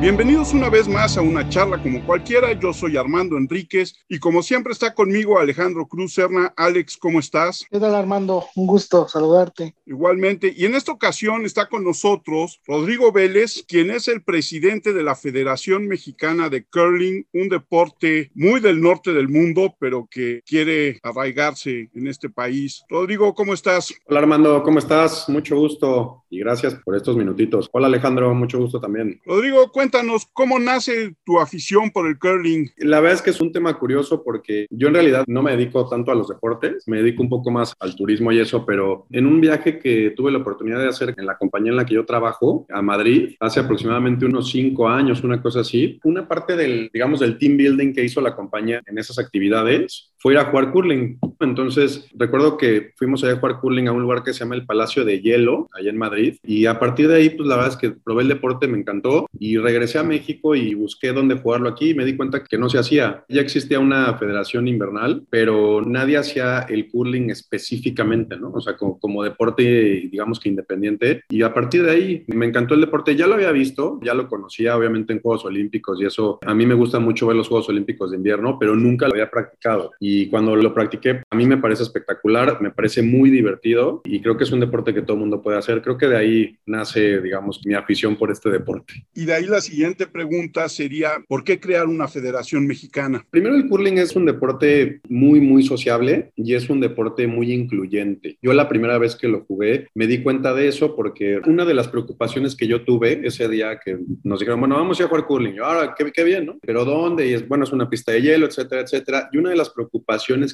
Bienvenidos una vez más a una charla como cualquiera. Yo soy Armando Enríquez y como siempre está conmigo Alejandro Cruz Serna. Alex, ¿cómo estás? ¿Qué tal Armando? Un gusto saludarte. Igualmente. Y en esta ocasión está con nosotros Rodrigo Vélez, quien es el presidente de la Federación Mexicana de Curling, un deporte muy del norte del mundo, pero que quiere arraigarse en este país. Rodrigo, ¿cómo estás? Hola Armando, ¿cómo estás? Mucho gusto y gracias por estos minutitos. Hola Alejandro, mucho gusto también. Rodrigo, cuéntanos cuéntanos cómo nace tu afición por el curling. La verdad es que es un tema curioso porque yo en realidad no me dedico tanto a los deportes, me dedico un poco más al turismo y eso, pero en un viaje que tuve la oportunidad de hacer en la compañía en la que yo trabajo, a Madrid, hace aproximadamente unos cinco años, una cosa así, una parte del, digamos, del team building que hizo la compañía en esas actividades fue ir a jugar curling. Entonces, recuerdo que fuimos a jugar curling a un lugar que se llama el Palacio de Hielo, allá en Madrid, y a partir de ahí, pues la verdad es que probé el deporte, me encantó, y regresé a México y busqué dónde jugarlo aquí y me di cuenta que no se hacía. Ya existía una federación invernal, pero nadie hacía el curling específicamente, ¿no? O sea, como, como deporte, digamos que independiente. Y a partir de ahí me encantó el deporte. Ya lo había visto, ya lo conocía obviamente en Juegos Olímpicos y eso, a mí me gusta mucho ver los Juegos Olímpicos de invierno, pero nunca lo había practicado. Y cuando lo practiqué, a mí me parece espectacular, me parece muy divertido y creo que es un deporte que todo el mundo puede hacer. Creo que de ahí nace, digamos, mi afición por este deporte. Y de ahí las siguiente pregunta sería, ¿por qué crear una federación mexicana? Primero, el curling es un deporte muy, muy sociable y es un deporte muy incluyente. Yo la primera vez que lo jugué me di cuenta de eso porque una de las preocupaciones que yo tuve ese día que nos dijeron, bueno, vamos a jugar curling. Yo, ahora, qué, qué bien, ¿no? Pero ¿dónde? Y es, bueno, es una pista de hielo, etcétera, etcétera. Y una de las preocupaciones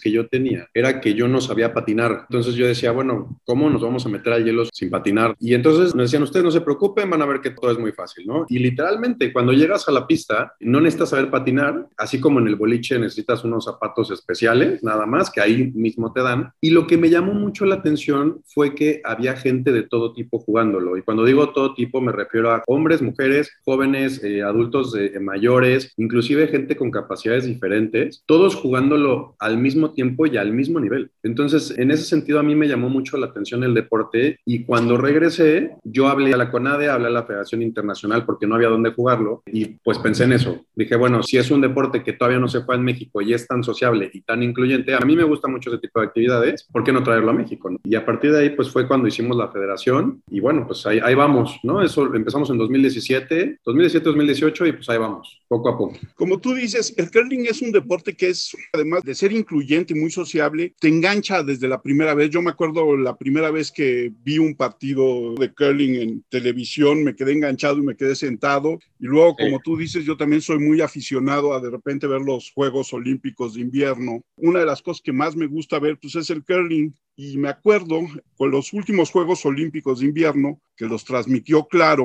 que yo tenía era que yo no sabía patinar. Entonces yo decía, bueno, ¿cómo nos vamos a meter al hielo sin patinar? Y entonces nos decían, ustedes no se preocupen, van a ver que todo es muy fácil, ¿no? Y literalmente cuando llegas a la pista, no necesitas saber patinar, así como en el boliche necesitas unos zapatos especiales, nada más, que ahí mismo te dan. Y lo que me llamó mucho la atención fue que había gente de todo tipo jugándolo. Y cuando digo todo tipo, me refiero a hombres, mujeres, jóvenes, eh, adultos eh, mayores, inclusive gente con capacidades diferentes, todos jugándolo al mismo tiempo y al mismo nivel. Entonces, en ese sentido, a mí me llamó mucho la atención el deporte. Y cuando regresé, yo hablé a la CONADE, hablé a la Federación Internacional porque no había dónde jugarlo y pues pensé en eso. Dije, bueno, si es un deporte que todavía no se juega en México y es tan sociable y tan incluyente, a mí me gusta mucho ese tipo de actividades, ¿por qué no traerlo a México? Y a partir de ahí pues fue cuando hicimos la federación y bueno, pues ahí, vamos, ¿no? Eso empezamos en 2017, 2017-2018 y pues ahí vamos, poco a poco. Como tú dices, el curling es un deporte que es, además de ser incluyente y muy sociable, te engancha desde la primera vez. Yo me acuerdo la primera vez que vi un partido de curling en televisión, me quedé enganchado y me quedé sentado y luego, como tú dices, yo también soy muy aficionado a de repente ver los Juegos Olímpicos de invierno. Una de las cosas que más me gusta ver, pues es el curling. Y me acuerdo con los últimos Juegos Olímpicos de invierno, que los transmitió Claro,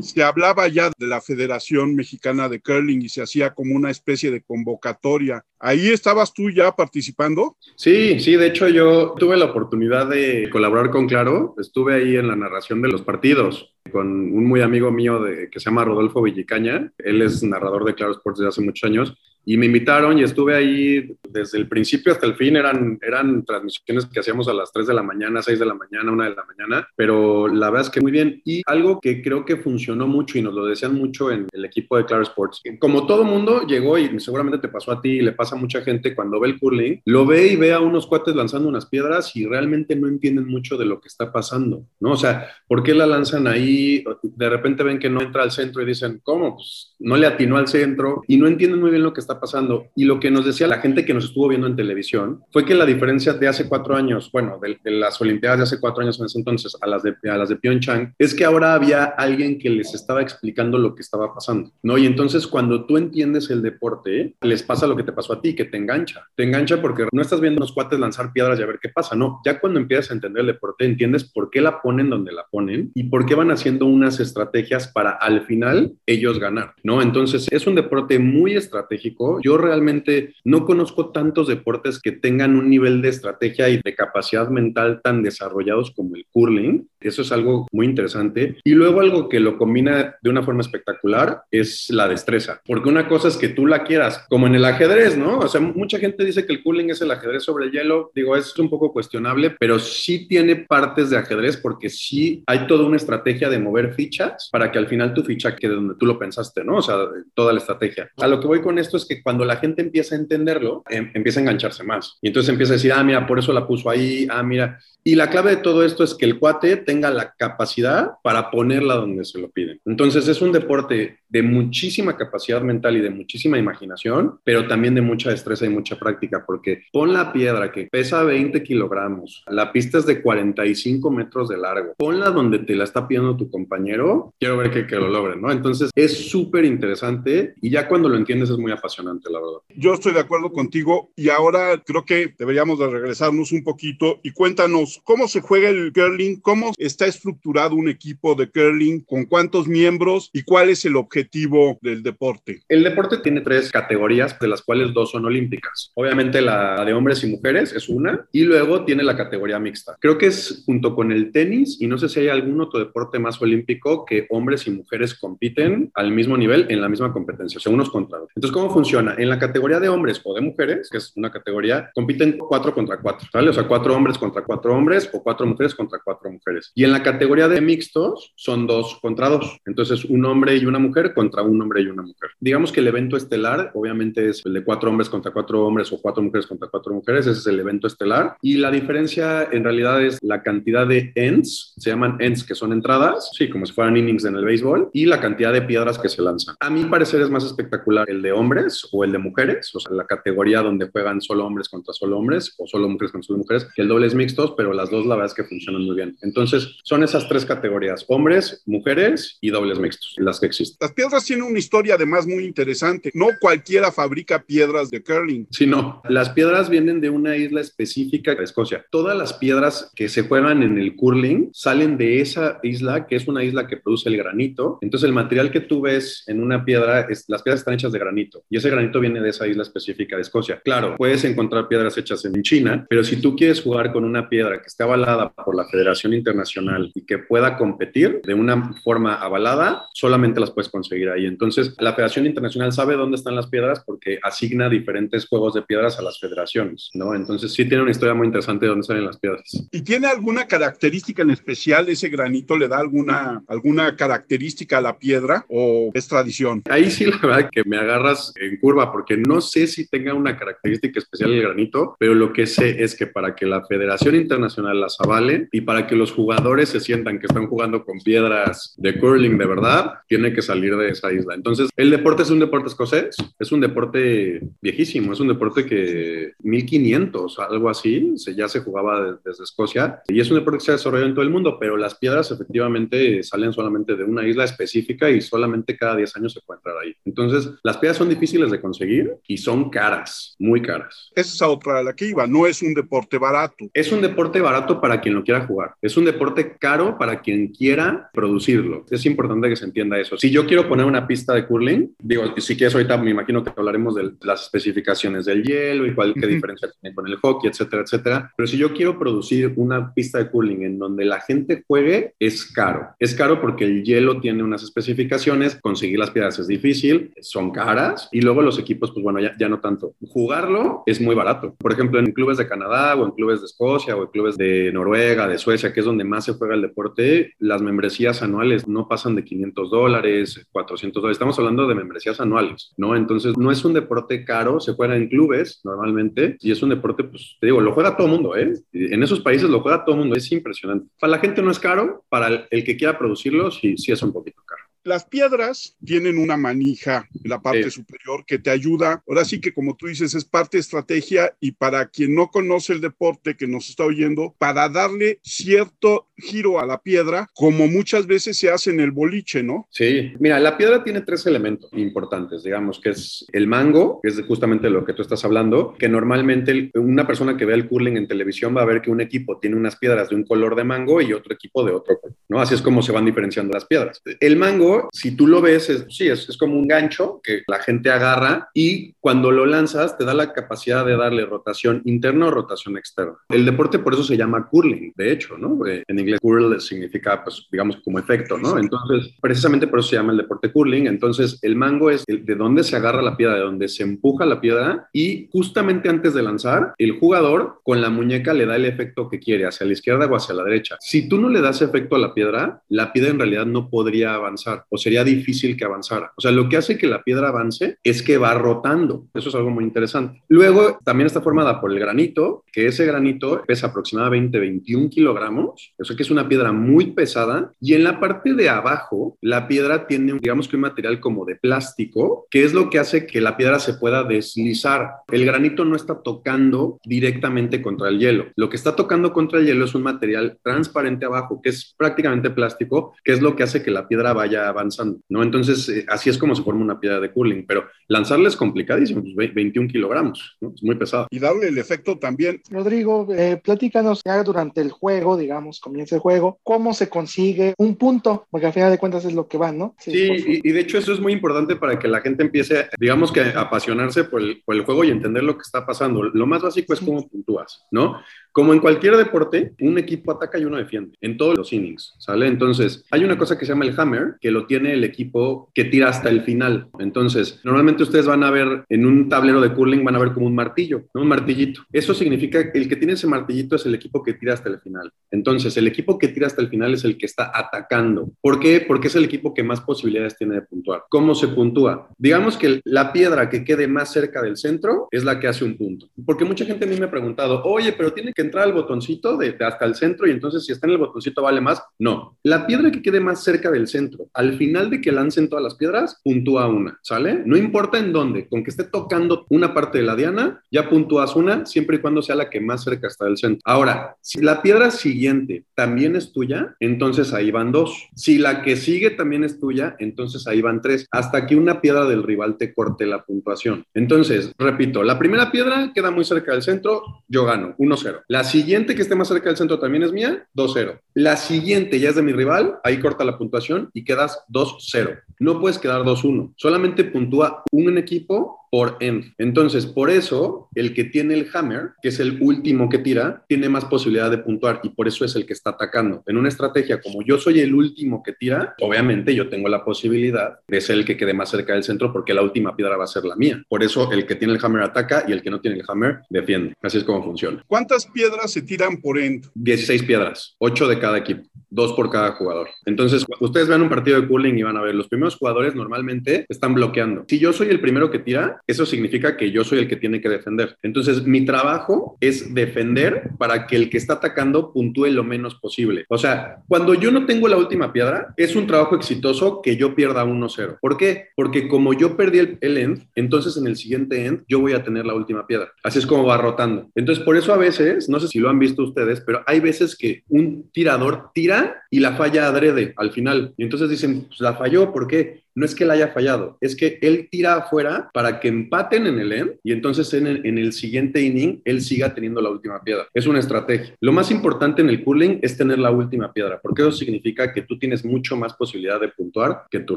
se hablaba ya de la Federación Mexicana de Curling y se hacía como una especie de convocatoria. ¿Ahí estabas tú ya participando? Sí, sí, de hecho yo tuve la oportunidad de colaborar con Claro, estuve ahí en la narración de los partidos con un muy amigo mío de, que se llama Rodolfo Villicaña, él es narrador de Claro Sports desde hace muchos años y me invitaron y estuve ahí desde el principio hasta el fin. Eran, eran transmisiones que hacíamos a las 3 de la mañana, 6 de la mañana, 1 de la mañana, pero la verdad es que muy bien. Y algo que creo que funcionó mucho y nos lo decían mucho en el equipo de Claro Sports, como todo mundo llegó y seguramente te pasó a ti y le pasa a mucha gente cuando ve el curling, lo ve y ve a unos cuates lanzando unas piedras y realmente no entienden mucho de lo que está pasando, ¿no? O sea, ¿por qué la lanzan ahí? De repente ven que no entra al centro y dicen, ¿cómo? Pues no le atinó al centro y no entienden muy bien lo que está pasando. Y lo que nos decía la gente que nos estuvo viendo en televisión fue que la diferencia de hace cuatro años, bueno, de, las Olimpiadas de hace cuatro años en ese entonces a las de, a las de Pyeongchang, es que ahora había alguien que les estaba explicando lo que estaba pasando, ¿no? Y entonces cuando tú entiendes el deporte, les pasa lo que te pasó a ti, que te engancha. Te engancha porque no estás viendo unos cuates lanzar piedras y a ver qué pasa, no. Ya cuando empiezas a entender el deporte, entiendes por qué la ponen donde la ponen y por qué van haciendo unas estrategias para al final ellos ganar, ¿no? Entonces es un deporte muy estratégico. Yo realmente no conozco tantos deportes que tengan un nivel de estrategia y de capacidad mental tan desarrollados como el curling. Eso es algo muy interesante. Y luego algo que lo combina de una forma espectacular es la destreza. Porque una cosa es que tú la quieras, como en el ajedrez, ¿no? O sea, mucha gente dice que el cooling es el ajedrez sobre el hielo. Digo, es un poco cuestionable, pero sí tiene partes de ajedrez porque sí hay toda una estrategia de mover fichas para que al final tu ficha quede donde tú lo pensaste, ¿no? O sea, toda la estrategia. A lo que voy con esto es que cuando la gente empieza a entenderlo, em, empieza a engancharse más. Y entonces empieza a decir, ah, mira, por eso la puso ahí, ah, mira. Y la clave de todo esto es que el cuate tenga la capacidad para ponerla donde se lo piden. Entonces es un deporte de muchísima capacidad mental y de muchísima imaginación, pero también de mucha destreza y mucha práctica, porque pon la piedra que pesa 20 kilogramos, la pista es de 45 metros de largo, ponla donde te la está pidiendo tu compañero, quiero ver que, que lo logren, ¿no? Entonces es súper interesante y ya cuando lo entiendes es muy apasionante, la verdad. Yo estoy de acuerdo contigo y ahora creo que deberíamos de regresarnos un poquito y cuéntanos cómo se juega el curling, cómo está estructurado un equipo de curling, con cuántos miembros y cuál es el objetivo del deporte? El deporte tiene tres categorías, de las cuales dos son olímpicas. Obviamente la de hombres y mujeres es una, y luego tiene la categoría mixta. Creo que es junto con el tenis, y no sé si hay algún otro deporte más olímpico que hombres y mujeres compiten al mismo nivel en la misma competencia, o sea, unos contra otros. Entonces, ¿cómo funciona? En la categoría de hombres o de mujeres, que es una categoría, compiten cuatro contra cuatro, ¿vale? O sea, cuatro hombres contra cuatro hombres o cuatro mujeres contra cuatro mujeres. Y en la categoría de mixtos son dos contra dos. Entonces, un hombre y una mujer contra un hombre y una mujer. Digamos que el evento estelar, obviamente, es el de cuatro hombres contra cuatro hombres o cuatro mujeres contra cuatro mujeres, ese es el evento estelar. Y la diferencia en realidad es la cantidad de ends, se llaman ends que son entradas, sí, como si fueran innings en el béisbol, y la cantidad de piedras que se lanzan. A mi parecer es más espectacular el de hombres o el de mujeres, o sea, la categoría donde juegan solo hombres contra solo hombres o solo mujeres contra solo mujeres, que el doble es mixtos, pero las dos la verdad es que funcionan muy bien. Entonces, son esas tres categorías, hombres, mujeres y dobles mixtos, las que existen. Las piedras tiene una historia además muy interesante. No cualquiera fabrica piedras de curling. Sí, no. Las piedras vienen de una isla específica de Escocia. Todas las piedras que se juegan en el curling salen de esa isla, que es una isla que produce el granito. Entonces, el material que tú ves en una piedra, es, las piedras están hechas de granito. Y ese granito viene de esa isla específica de Escocia. Claro, puedes encontrar piedras hechas en China, pero si tú quieres jugar con una piedra que esté avalada por la Federación Internacional y que pueda competir de una forma avalada, solamente las puedes conseguir ahí. Entonces, la Federación Internacional sabe dónde están las piedras porque asigna diferentes juegos de piedras a las federaciones, ¿no? Entonces, sí tiene una historia muy interesante de dónde salen las piedras. ¿Y tiene alguna característica en especial ese granito? ¿Le da alguna, alguna característica a la piedra o es tradición? Ahí sí, la verdad que me agarras en curva porque no sé si tenga una característica especial el granito, pero lo que sé es que para que la Federación Internacional las avale y para que los jugadores se sientan que están jugando con piedras de curling de verdad, tiene que salir de esa isla. Entonces, el deporte es un deporte escocés, es un deporte viejísimo, es un deporte que 1500, algo así, se, ya se jugaba desde Escocia y es un deporte que se ha desarrollado en todo el mundo, pero las piedras efectivamente salen solamente de una isla específica y solamente cada 10 años se puede entrar ahí. Entonces, las piedras son difíciles de conseguir y son caras, muy caras. Esa es otra de la que iba, no es un deporte barato. Es un deporte barato para quien lo quiera jugar, es un deporte caro para quien quiera producirlo. Es importante que se entienda eso. Si yo quiero poner una pista de curling, Digo, si quieres ahorita me imagino que hablaremos de las especificaciones del hielo y cuál, qué diferencia tiene con el hockey, etcétera, etcétera. Pero si yo quiero producir una pista de curling en donde la gente juegue, es caro. Es caro porque el hielo tiene unas especificaciones, conseguir las piedras es difícil, son caras y luego los equipos, pues bueno, ya, ya no tanto. Jugarlo es muy barato. Por ejemplo, en clubes de Canadá o en clubes de Escocia o en clubes de Noruega, de Suecia, que es donde más se juega el deporte, las membresías anuales no pasan de 500 dólares, 400 dólares. Estamos hablando de membresías anuales, ¿no? Entonces, no es un deporte caro, se juega en clubes normalmente y es un deporte, pues, te digo, lo juega todo el mundo, ¿eh? En esos países lo juega todo el mundo, es impresionante. Para la gente no es caro, para el, que quiera producirlo, sí, sí es un poquito caro. Las piedras tienen una manija en la parte superior que te ayuda. Ahora sí que como tú dices, es parte de estrategia y para quien no conoce el deporte que nos está oyendo, para darle cierto giro a la piedra, como muchas veces se hace en el boliche, ¿no? Sí, mira, la piedra tiene tres elementos importantes, digamos, que es el mango, que es justamente lo que tú estás hablando, que normalmente una persona que ve el curling en televisión va a ver que un equipo tiene unas piedras de un color de mango y otro equipo de otro color, ¿no? Así es como se van diferenciando las piedras. El mango si tú lo ves, es, sí, es, es, como un gancho que la gente agarra y cuando lo lanzas te da la capacidad de darle rotación interna o rotación externa. El deporte por eso se llama curling, de hecho, ¿no? Eh, en inglés curl significa, pues, digamos, como efecto, ¿no? Entonces, precisamente por eso se llama el deporte curling. Entonces, el mango es de dónde se agarra la piedra, de dónde se empuja la piedra y justamente antes de lanzar, el jugador con la muñeca le da el efecto que quiere, hacia la izquierda o hacia la derecha. Si tú no le das efecto a la piedra, la piedra en realidad no podría avanzar o sería difícil que avanzara. O sea, lo que hace que la piedra avance es que va rotando. Eso es algo muy interesante. Luego, también está formada por el granito, que ese granito pesa aproximadamente 21 kilogramos, eso que es una piedra muy pesada, y en la parte de abajo, la piedra tiene, digamos que un material como de plástico, que es lo que hace que la piedra se pueda deslizar. El granito no está tocando directamente contra el hielo. Lo que está tocando contra el hielo es un material transparente abajo, que es prácticamente plástico, que es lo que hace que la piedra vaya avanzando, ¿no? Entonces, eh, así es como se forma una piedra de cooling, pero lanzarla es complicadísimo, 21 pues, kilogramos, ¿no? Es muy pesado. Y darle el efecto también. Rodrigo, eh, platícanos ya durante el juego, digamos, comienza el juego, cómo se consigue un punto, porque al final de cuentas es lo que va, ¿no? Sí, y, y, de hecho eso es muy importante para que la gente empiece, digamos que a apasionarse por el, por el juego y entender lo que está pasando. Lo más básico es cómo puntúas, ¿no? Como en cualquier deporte, un equipo ataca y uno defiende en todos los innings, ¿sale? Entonces, hay una cosa que se llama el hammer, que lo tiene el equipo que tira hasta el final. Entonces, normalmente ustedes van a ver en un tablero de curling, van a ver como un martillo. Un martillito. Eso significa que el que tiene ese martillito es el equipo que tira hasta el final. Entonces, el equipo que tira hasta el final es el que está atacando. ¿Por qué? Porque es el equipo que más posibilidades tiene de puntuar. ¿Cómo se puntúa? Digamos que la piedra que quede más cerca del centro es la que hace un punto. Porque mucha gente a mí me ha preguntado, oye, pero tiene que entrar al botoncito de, hasta el centro y entonces si está en el botoncito vale más. No, la piedra que quede más cerca del centro, al final de que lancen todas las piedras, puntúa una, ¿sale? No importa en dónde, con que esté tocando una parte de la diana, ya puntúas una, siempre y cuando sea la que más cerca está del centro. Ahora, si la piedra siguiente también es tuya, entonces ahí van dos. Si la que sigue también es tuya, entonces ahí van tres, hasta que una piedra del rival te corte la puntuación. Entonces, repito, la primera piedra queda muy cerca del centro, yo gano, 1-0. La siguiente que esté más cerca del centro también es mía, 2-0. La siguiente ya es de mi rival, ahí corta la puntuación y quedas 2-0. No puedes quedar 2-1, solamente puntúa un equipo por end. Entonces, por eso, el que tiene el hammer, que es el último que tira, tiene más posibilidad de puntuar y por eso es el que está atacando. En una estrategia como yo soy el último que tira, obviamente yo tengo la posibilidad de ser el que quede más cerca del centro porque la última piedra va a ser la mía. Por eso el que tiene el hammer ataca y el que no tiene el hammer defiende. Así es como funciona. ¿Cuántas piedras se tiran por end? 16 piedras, 8 de cada equipo, 2 por cada jugador. Entonces, ustedes vean un partido de cooling y van a ver, los primeros jugadores normalmente están bloqueando. Si yo soy el primero que tira, eso significa que yo soy el que tiene que defender. Entonces, mi trabajo es defender para que el que está atacando puntúe lo menos posible. O sea, cuando yo no tengo la última piedra, es un trabajo exitoso que yo pierda 1-0. ¿Por qué? Porque como yo perdí el, end, entonces en el siguiente end yo voy a tener la última piedra. Así es como va rotando. Entonces, por eso a veces, no sé si lo han visto ustedes, pero hay veces que un tirador tira y la falla adrede al final. Y entonces dicen, pues la falló, ¿por qué? No es que él haya fallado, es que él tira afuera para que empaten en el end y entonces en el, en el siguiente inning él siga teniendo la última piedra. Es una estrategia. Lo más importante en el curling es tener la última piedra, porque eso significa que tú tienes mucho más posibilidad de puntuar que tu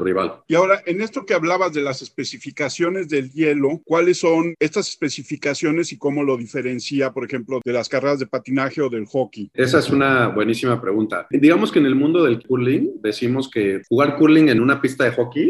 rival. Y ahora, en esto que hablabas de las especificaciones del hielo, ¿cuáles son estas especificaciones y cómo lo diferencia, por ejemplo, de las carreras de patinaje o del hockey? Esa es una buenísima pregunta. Digamos que en el mundo del curling decimos que jugar curling en una pista de hockey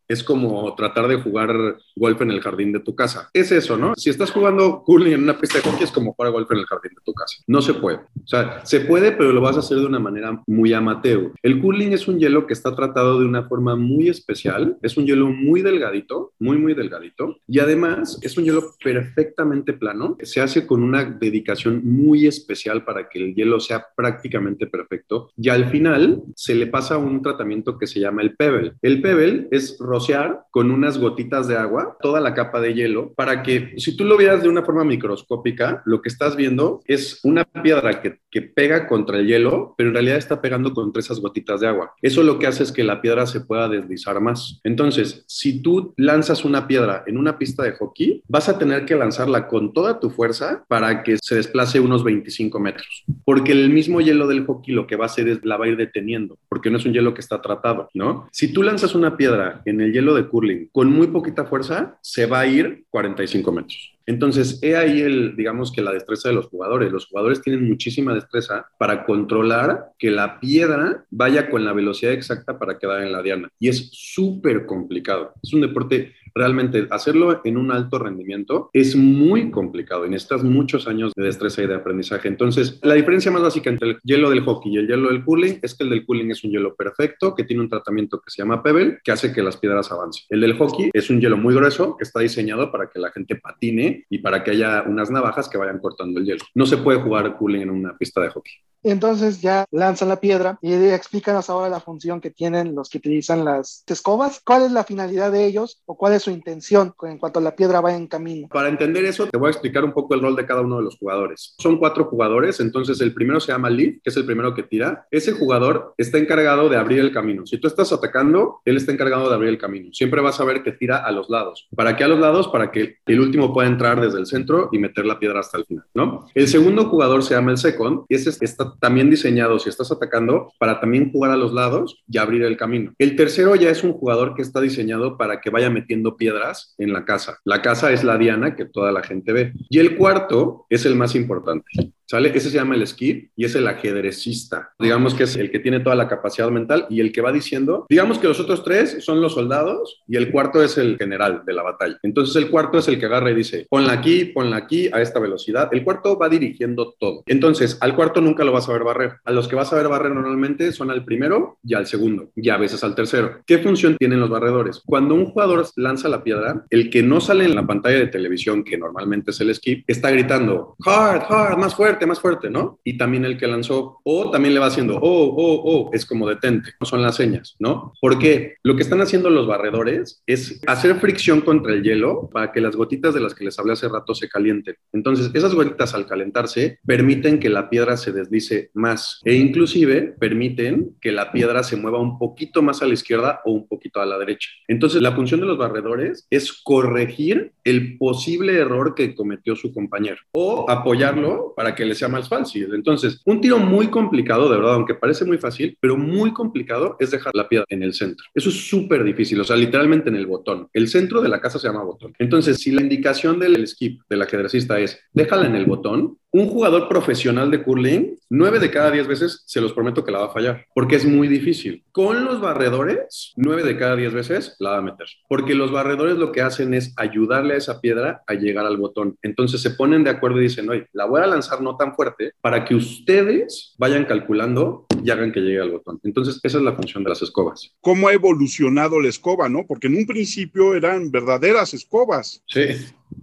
es como tratar de jugar golf en el jardín de tu casa. Es eso, ¿no? Si estás jugando curling en una pista de hockey es como jugar golf en el jardín de tu casa. No se puede. O sea, se puede, pero lo vas a hacer de una manera muy amateur. El curling es un hielo que está tratado de una forma muy especial. Es un hielo muy delgadito, muy, muy delgadito. Y además es un hielo perfectamente plano. Se hace con una dedicación muy especial para que el hielo sea prácticamente perfecto. Y al final se le pasa un tratamiento que se llama el pebble. El pebble es rociar con unas gotitas de agua toda la capa de hielo para que si tú lo vieras de una forma microscópica, lo que estás viendo es una piedra que que pega contra el hielo, pero en realidad está pegando contra esas gotitas de agua. Eso lo que hace es que la piedra se pueda deslizar más. Entonces, si tú lanzas una piedra en una pista de hockey, vas a tener que lanzarla con toda tu fuerza para que se desplace unos 25 metros, porque el mismo hielo del hockey lo que va a hacer es la va a ir deteniendo, porque no es un hielo que está tratado, ¿no? Si tú lanzas una piedra en el hielo de curling con muy poquita fuerza, se va a ir 45 metros. Entonces, he ahí el, digamos que la destreza de los jugadores. Los jugadores tienen muchísima destreza para controlar que la piedra vaya con la velocidad exacta para quedar en la diana. Y es súper complicado. Es un deporte realmente hacerlo en un alto rendimiento es muy complicado y necesitas muchos años de destreza y de aprendizaje. Entonces, la diferencia más básica entre el hielo del hockey y el hielo del curling es que el del curling es un hielo perfecto que tiene un tratamiento que se llama pebble que hace que las piedras avancen. El del hockey es un hielo muy grueso que está diseñado para que la gente patine y para que haya unas navajas que vayan cortando el hielo. No se puede jugar curling en una pista de hockey. Entonces ya lanzan la piedra y explícanos ahora la función que tienen los que utilizan las escobas. ¿Cuál es la finalidad de ellos o cuál es su intención en cuanto la piedra va en camino? Para entender eso, te voy a explicar un poco el rol de cada uno de los jugadores. Son cuatro jugadores, entonces el primero se llama lead, que es el primero que tira. Ese jugador está encargado de abrir el camino. Si tú estás atacando, él está encargado de abrir el camino. Siempre vas a ver que tira a los lados. ¿Para qué a los lados? Para que el último pueda entrar desde el centro y meter la piedra hasta el final, ¿no? El segundo jugador se llama el second y ese está también diseñado, si estás atacando, para también jugar a los lados y abrir el camino. El tercero ya es un jugador que está diseñado para que vaya metiendo piedras en la casa. La casa es la diana que toda la gente ve. Y el cuarto es el más importante. Ese se llama el skip y es el ajedrecista. Digamos que es el que tiene toda la capacidad mental y el que va diciendo, digamos que los otros tres son los soldados y el cuarto es el general de la batalla. Entonces el cuarto es el que agarra y dice, ponla aquí, ponla aquí, a esta velocidad. El cuarto va dirigiendo todo. Entonces al cuarto nunca lo vas a ver barrer. A los que vas a ver barrer normalmente son al primero y al segundo y a veces al tercero. ¿Qué función tienen los barredores? Cuando un jugador lanza la piedra, el que no sale en la pantalla de televisión, que normalmente es el skip, está gritando, hard, hard, más fuerte más fuerte, ¿no? Y también el que lanzó, o también le va haciendo, oh, oh, oh, es como detente, son las señas, ¿no? Porque lo que están haciendo los barredores es hacer fricción contra el hielo para que las gotitas de las que les hablé hace rato se calienten. Entonces, esas gotitas al calentarse permiten que la piedra se deslice más e inclusive permiten que la piedra se mueva un poquito más a la izquierda o un poquito a la derecha. Entonces, la función de los barredores es corregir el posible error que cometió su compañero o apoyarlo para que sea más fácil. Entonces, un tiro muy complicado, de verdad, aunque parece muy fácil, pero muy complicado es dejar la piedra en el centro. Eso es súper difícil, o sea, literalmente en el botón. El centro de la casa se llama botón. Entonces, si la indicación del skip del ajedrecista es déjala en el botón, un jugador profesional de curling, nueve de cada diez veces se los prometo que la va a fallar, porque es muy difícil. Con los barredores, nueve de cada diez veces la va a meter, porque los barredores lo que hacen es ayudarle a esa piedra a llegar al botón. Entonces se ponen de acuerdo y dicen, oye, la voy a lanzar no tan fuerte para que ustedes vayan calculando y hagan que llegue al botón. Entonces esa es la función de las escobas. ¿Cómo ha evolucionado la escoba, no? Porque en un principio eran verdaderas escobas. Sí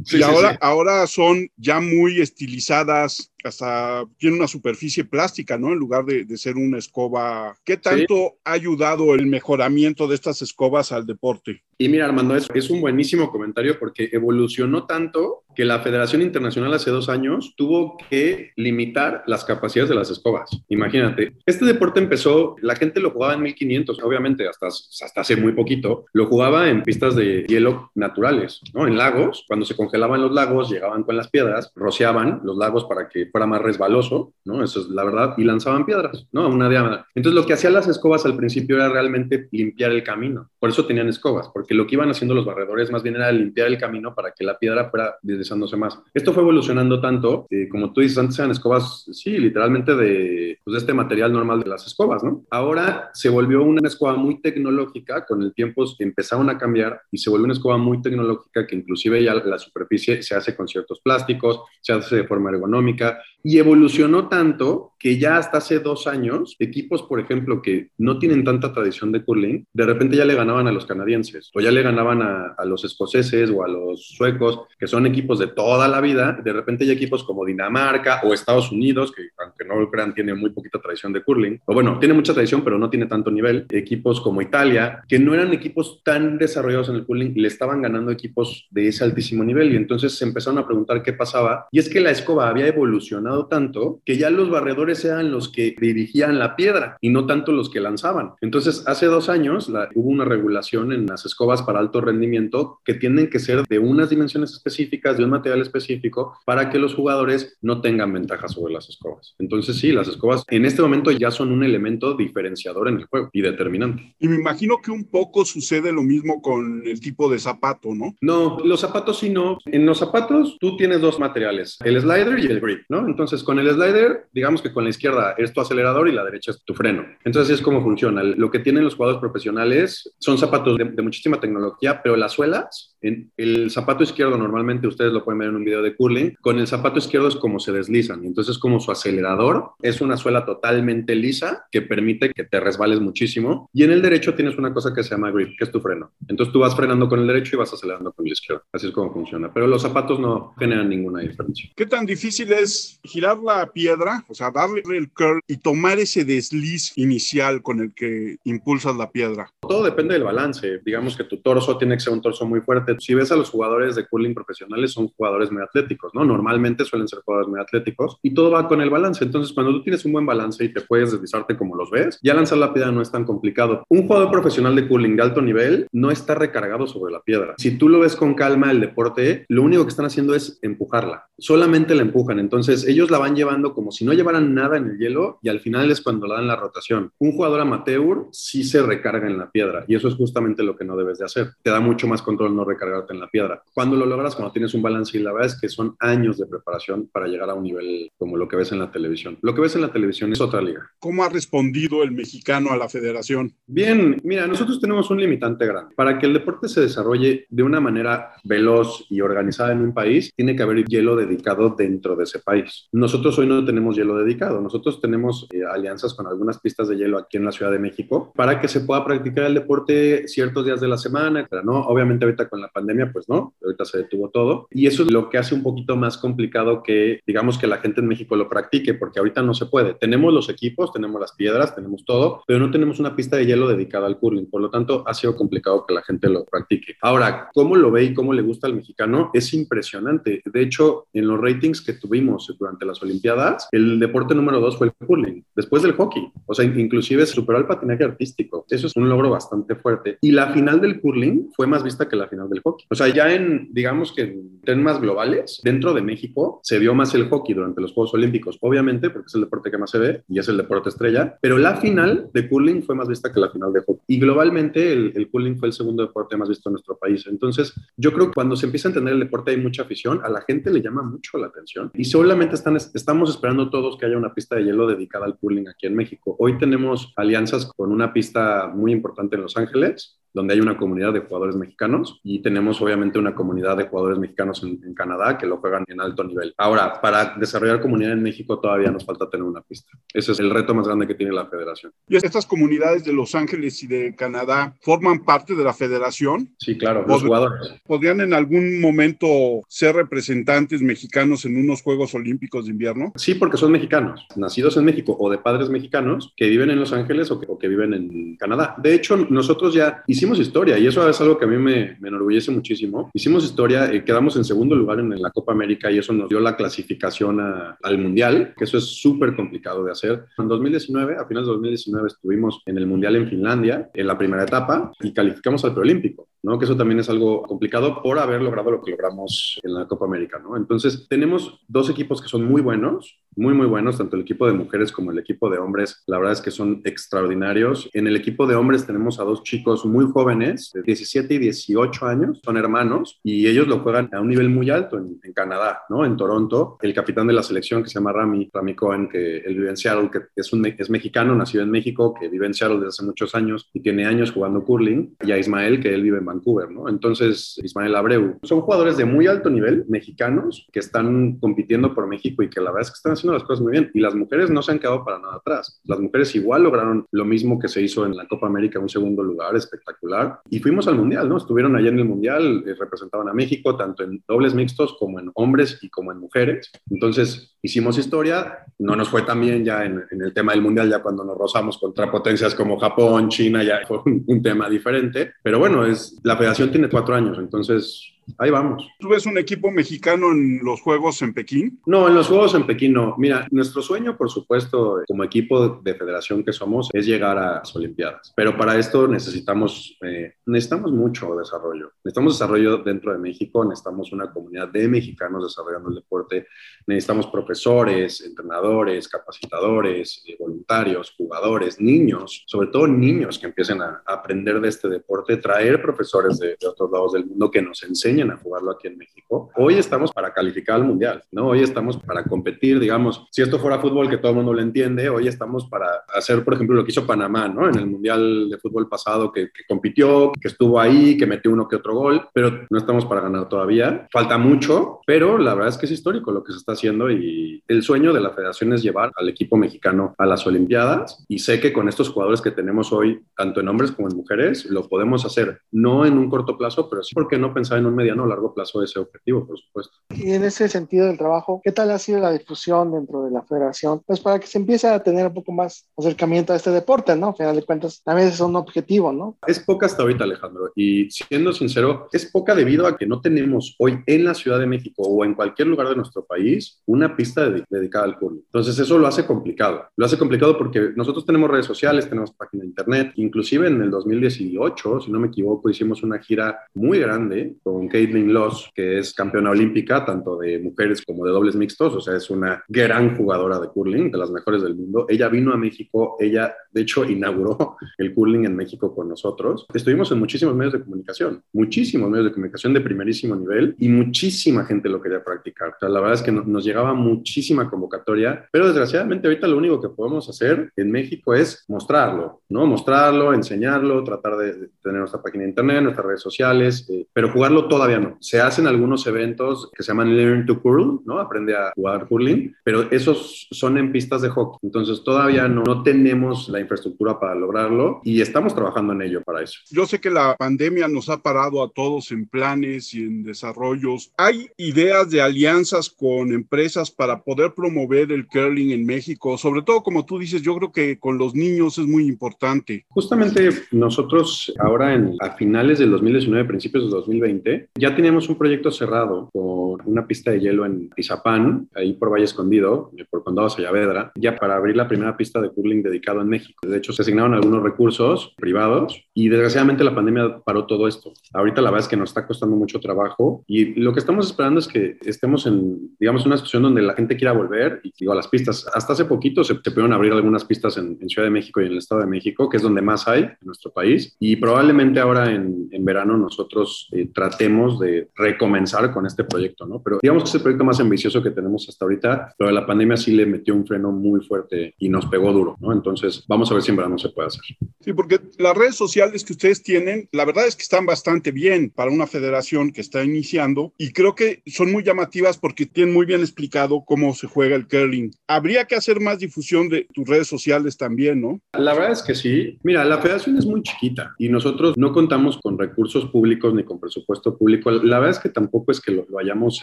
y ahora, ahora son ya muy estilizadas, hasta tiene una superficie plástica, ¿no? En lugar de, de ser una escoba. ¿Qué tanto ha ayudado el mejoramiento de estas escobas al deporte? Y mira, Armando, es, es un buenísimo comentario porque evolucionó tanto que la Federación Internacional hace dos años tuvo que limitar las capacidades de las escobas. Imagínate, este deporte empezó, la gente lo jugaba en 1500, obviamente hasta, hasta hace muy poquito, lo jugaba en pistas de hielo naturales, ¿no? En lagos, cuando se congelaban los lagos, llegaban con las piedras, rociaban los lagos para que fuera más resbaloso, ¿no? Eso es la verdad, y lanzaban piedras, ¿no? A una diámetro. Entonces lo que hacían las escobas al principio era realmente limpiar el camino, por eso tenían escobas, porque lo que iban haciendo los barredores más bien era limpiar el camino para que la piedra fuera deslizándose más. Esto fue evolucionando tanto, eh, como tú dices, antes eran escobas, sí, literalmente de, pues, de este material normal de las escobas, ¿no? Ahora se volvió una escoba muy tecnológica, con el tiempo empezaron a cambiar y se volvió una escoba muy tecnológica que inclusive ya la superficie se hace con ciertos plásticos, se hace de forma ergonómica y evolucionó tanto que ya hasta hace dos años, equipos, por ejemplo, que no tienen tanta tradición de curling, de repente ya le ganaban a los canadienses ya le ganaban a, a los escoceses o a los suecos, que son equipos de toda la vida. De repente hay equipos como Dinamarca o Estados Unidos, que aunque no lo crean, tiene muy poquita tradición de curling, o bueno, tiene mucha tradición, pero no tiene tanto nivel. Equipos como Italia, que no eran equipos tan desarrollados en el curling, le estaban ganando equipos de ese altísimo nivel y entonces se empezaron a preguntar qué pasaba. Y es que la escoba había evolucionado tanto que ya los barredores eran los que dirigían la piedra y no tanto los que lanzaban. Entonces, hace dos años hubo una regulación en las escobas para alto rendimiento que tienen que ser de unas dimensiones específicas, de un material específico, para que los jugadores no tengan ventaja sobre las escobas. Entonces, sí, las escobas en este momento ya son un elemento diferenciador en el juego y determinante. Y me imagino que un poco sucede lo mismo con el tipo de zapato, ¿no? No, los zapatos sí no. En los zapatos tú tienes dos materiales, el slider y el grip, ¿no? Entonces, con el slider, digamos que con la izquierda es tu acelerador y la derecha es tu freno. Entonces, es como funciona. Lo que tienen los jugadores profesionales son zapatos de, de muchísima tecnología, pero las suelas, en el zapato izquierdo normalmente ustedes lo pueden ver en un video de curling, con el zapato izquierdo es como se deslizan, entonces como su acelerador es una suela totalmente lisa que permite que te resbales muchísimo y en el derecho tienes una cosa que se llama grip, que es tu freno. Entonces tú vas frenando con el derecho y vas acelerando con el izquierdo. Así es como funciona, pero los zapatos no generan ninguna diferencia. ¿Qué tan difícil es girar la piedra, o sea, darle el curl y tomar ese desliz inicial con el que impulsas la piedra? Todo depende del balance. Digamos que tu torso tiene que ser un torso muy fuerte. Si ves a los jugadores de curling profesionales, son jugadores muy atléticos, ¿no? Normalmente suelen ser jugadores muy atléticos y todo va con el balance. Entonces, cuando tú tienes un buen balance y te puedes deslizarte como los ves, ya lanzar la piedra no es tan complicado. Un jugador profesional de curling de alto nivel no está recargado sobre la piedra. Si tú lo ves con calma el deporte, lo único que están haciendo es empujarla. Solamente la empujan. Entonces, ellos la van llevando como si no llevaran nada en el hielo y al final es cuando la dan la rotación. Un jugador amateur sí se recarga en la piedra y eso es justamente lo que no debes de hacer. Te da mucho más control no recargarte en la piedra. Cuando lo logras, cuando tienes un balance y la verdad es que son años de preparación para llegar a un nivel como lo que ves en la televisión. Lo que ves en la televisión es otra liga. ¿Cómo ha respondido el mexicano a la federación? Bien, mira, nosotros tenemos un limitante grande. Para que el deporte se desarrolle de una manera veloz y organizada en un país, tiene que haber hielo dedicado dentro de ese país. Nosotros hoy no tenemos hielo dedicado. Nosotros tenemos eh, alianzas con algunas pistas de hielo aquí en la Ciudad de México para que se pueda practicar el deporte ciertos días de la semana. ¿no? Obviamente ahorita con la pandemia, pues no, ahorita se detuvo todo. Y eso es lo que hace un poquito más complicado que, digamos, que la gente en México lo practique, porque ahorita no se puede. Tenemos los equipos, tenemos las piedras, tenemos todo, pero no tenemos una pista de hielo dedicada al curling. Por lo tanto, ha sido complicado que la gente lo practique. Ahora, ¿cómo lo ve y cómo le gusta al mexicano? Es impresionante. De hecho, en los ratings que tuvimos durante las Olimpiadas, el deporte número dos fue el curling, después del hockey. O sea, inclusive superó el patinaje artístico. Eso es un logro bastante fuerte. Y la final del curling fue más vista que la final del hockey. O sea, ya en, digamos que en temas globales, dentro de México se vio más el hockey durante los Juegos Olímpicos, obviamente, porque es el deporte que más se ve y es el deporte estrella, pero la final de curling fue más vista que la final de hockey. Y globalmente el, el curling fue el segundo deporte más visto en nuestro país. Entonces, yo creo que cuando se empieza a entender el deporte hay mucha afición, a la gente le llama mucho la atención y solamente están, estamos esperando todos que haya una pista de hielo dedicada al curling aquí en México. Hoy tenemos alianzas con una pista muy importante en Los Ángeles, donde hay una comunidad de jugadores mexicanos y tenemos obviamente una comunidad de jugadores mexicanos en, en, Canadá que lo juegan en alto nivel. Ahora, para desarrollar comunidad en México todavía nos falta tener una pista. Ese es el reto más grande que tiene la federación. ¿Y estas comunidades de Los Ángeles y de Canadá forman parte de la federación? Sí, claro, los jugadores. ¿Podrían en algún momento ser representantes mexicanos en unos Juegos Olímpicos de invierno? Sí, porque son mexicanos, nacidos en México o de padres mexicanos que viven en Los Ángeles o que, o que viven en Canadá. De hecho, nosotros ya hicimos historia y eso es algo que a mí me, me enorgullece muchísimo. Hicimos historia, eh, quedamos en segundo lugar en, la Copa América y eso nos dio la clasificación al Mundial, que eso es súper complicado de hacer. En 2019, a finales de 2019, estuvimos en el Mundial en Finlandia, en la primera etapa, y calificamos al preolímpico. ¿no? Que eso también es algo complicado por haber logrado lo que logramos en la Copa América, ¿no? Entonces, tenemos dos equipos que son muy buenos, muy, muy buenos, tanto el equipo de mujeres como el equipo de hombres. La verdad es que son extraordinarios. En el equipo de hombres tenemos a dos chicos muy jóvenes, de 17 y 18 años, son hermanos, y ellos lo juegan a un nivel muy alto en, en Canadá, ¿no? En Toronto. El capitán de la selección, que se llama Rami, Rami Cohen, que él vive en Seattle, que es, un, es mexicano, nacido en México, que vive en Seattle desde hace muchos años y tiene años jugando curling, y a Ismael, que él vive en Vancouver, ¿no? Entonces, Ismael Abreu. Son jugadores de muy alto nivel, mexicanos, que están compitiendo por México y que la verdad es que están haciendo las cosas muy bien. Y las mujeres no se han quedado para nada atrás. Las mujeres igual lograron lo mismo que se hizo en la Copa América, un segundo lugar espectacular. Y fuimos al Mundial, ¿no? Estuvieron allá en el Mundial, eh, representaban a México tanto en dobles mixtos como en hombres y como en mujeres. Entonces, hicimos historia. No nos fue tan bien ya en, el tema del Mundial, ya cuando nos rozamos contra potencias como Japón, China, ya fue un, un tema diferente. Pero bueno, es, la federación tiene cuatro años, entonces ahí vamos. ¿Tú ves un equipo mexicano en los Juegos en Pekín? No, en los Juegos en Pekín no. Mira, nuestro sueño, por supuesto, como equipo de federación que somos, es llegar a las Olimpiadas. Pero para esto necesitamos, eh, necesitamos mucho desarrollo. Necesitamos desarrollo dentro de México, necesitamos una comunidad de mexicanos desarrollando el deporte, necesitamos profesores, entrenadores, capacitadores, eh, voluntarios, jugadores, niños, sobre todo niños que empiecen a, aprender de este deporte, traer profesores de, de otros lados del mundo que nos enseñen a jugarlo aquí en México. Hoy estamos para calificar al mundial, ¿no? Hoy estamos para competir, digamos, si esto fuera fútbol que todo el mundo lo entiende, hoy estamos para hacer, por ejemplo, lo que hizo Panamá, ¿no? En el mundial de fútbol pasado que, que compitió, que estuvo ahí, que metió uno que otro gol, pero no estamos para ganar todavía. Falta mucho, pero la verdad es que es histórico lo que se está haciendo y el sueño de la federación es llevar al equipo mexicano a las Olimpiadas y sé que con estos jugadores que tenemos hoy, tanto en hombres como en mujeres, lo podemos hacer, no en un corto plazo, pero sí porque no pensar en un mediano o largo plazo ese objetivo, por supuesto. Y en ese sentido del trabajo, ¿qué tal ha sido la difusión dentro de la federación? Pues para que se empiece a tener un poco más acercamiento a este deporte, ¿no? A final de cuentas, también es un objetivo, ¿no? Es poca hasta ahorita, Alejandro, y siendo sincero, es poca debido a que no tenemos hoy en la Ciudad de México o en cualquier lugar de nuestro país una pista de, dedicada al curling. Entonces eso lo hace complicado. Lo hace complicado porque nosotros tenemos redes sociales, tenemos página de internet, inclusive en el 2018, si no me equivoco, hicimos una gira muy grande con Caitlin Loss, que es campeona olímpica, tanto de mujeres como de dobles mixtos, o sea, es una gran jugadora de curling, de las mejores del mundo. Ella vino a México, ella de hecho inauguró el curling en México con nosotros. Estuvimos en muchísimos medios de comunicación, muchísimos medios de comunicación de primerísimo nivel y muchísima gente lo quería practicar. O sea, la verdad es que nos llegaba muchísima convocatoria, pero desgraciadamente ahorita lo único que podemos hacer en México es mostrarlo, ¿no? Mostrarlo, enseñarlo, tratar de, tener nuestra página de internet, nuestras redes sociales, eh, pero jugarlo todavía no. Se hacen algunos eventos que se llaman Learn to Curl, ¿no? Aprende a jugar curling, pero esos son en pistas de hockey. Entonces todavía no, no tenemos la infraestructura para lograrlo y estamos trabajando en ello para eso. Yo sé que la pandemia nos ha parado a todos en planes y en desarrollos. ¿Hay ideas de alianzas con empresas para poder promover el curling en México? Sobre todo, como tú dices, yo creo que con los niños es muy importante. Justamente nosotros ahora en, a finales del 2019, principios del 2020, ya teníamos un proyecto cerrado con una pista de hielo en Izapán, ahí por Valle Escondido, por Condado Sayavedra, ya para abrir la primera pista de curling dedicado en México. De hecho, se asignaron algunos recursos privados y desgraciadamente la pandemia paró todo esto. Ahorita la verdad es que nos está costando mucho trabajo y lo que estamos esperando es que estemos en, digamos, una situación donde la gente quiera volver y digo, a las pistas. Hasta hace poquito se, se pudieron abrir algunas pistas en, en, Ciudad de México y en el Estado de México, que es donde más hay en nuestro país. Y probablemente ahora en, en verano nosotros eh, tratemos de recomenzar con este proyecto, ¿no? Pero digamos que es el proyecto más ambicioso que tenemos hasta ahorita, pero la pandemia sí le metió un freno muy fuerte y nos pegó duro, ¿no? Entonces, vamos a ver si en verano se puede hacer. Sí, porque las redes sociales que ustedes tienen, la verdad es que están bastante bien para una federación que está iniciando y creo que son muy llamativas porque tienen muy bien explicado cómo se juega el curling. Habría que hacer más difusión de tus redes sociales también, ¿no? La verdad es que sí. Mira, la federación es muy chiquita y nosotros no contamos con recursos públicos ni con presupuesto público. La verdad es que tampoco es que lo, lo hayamos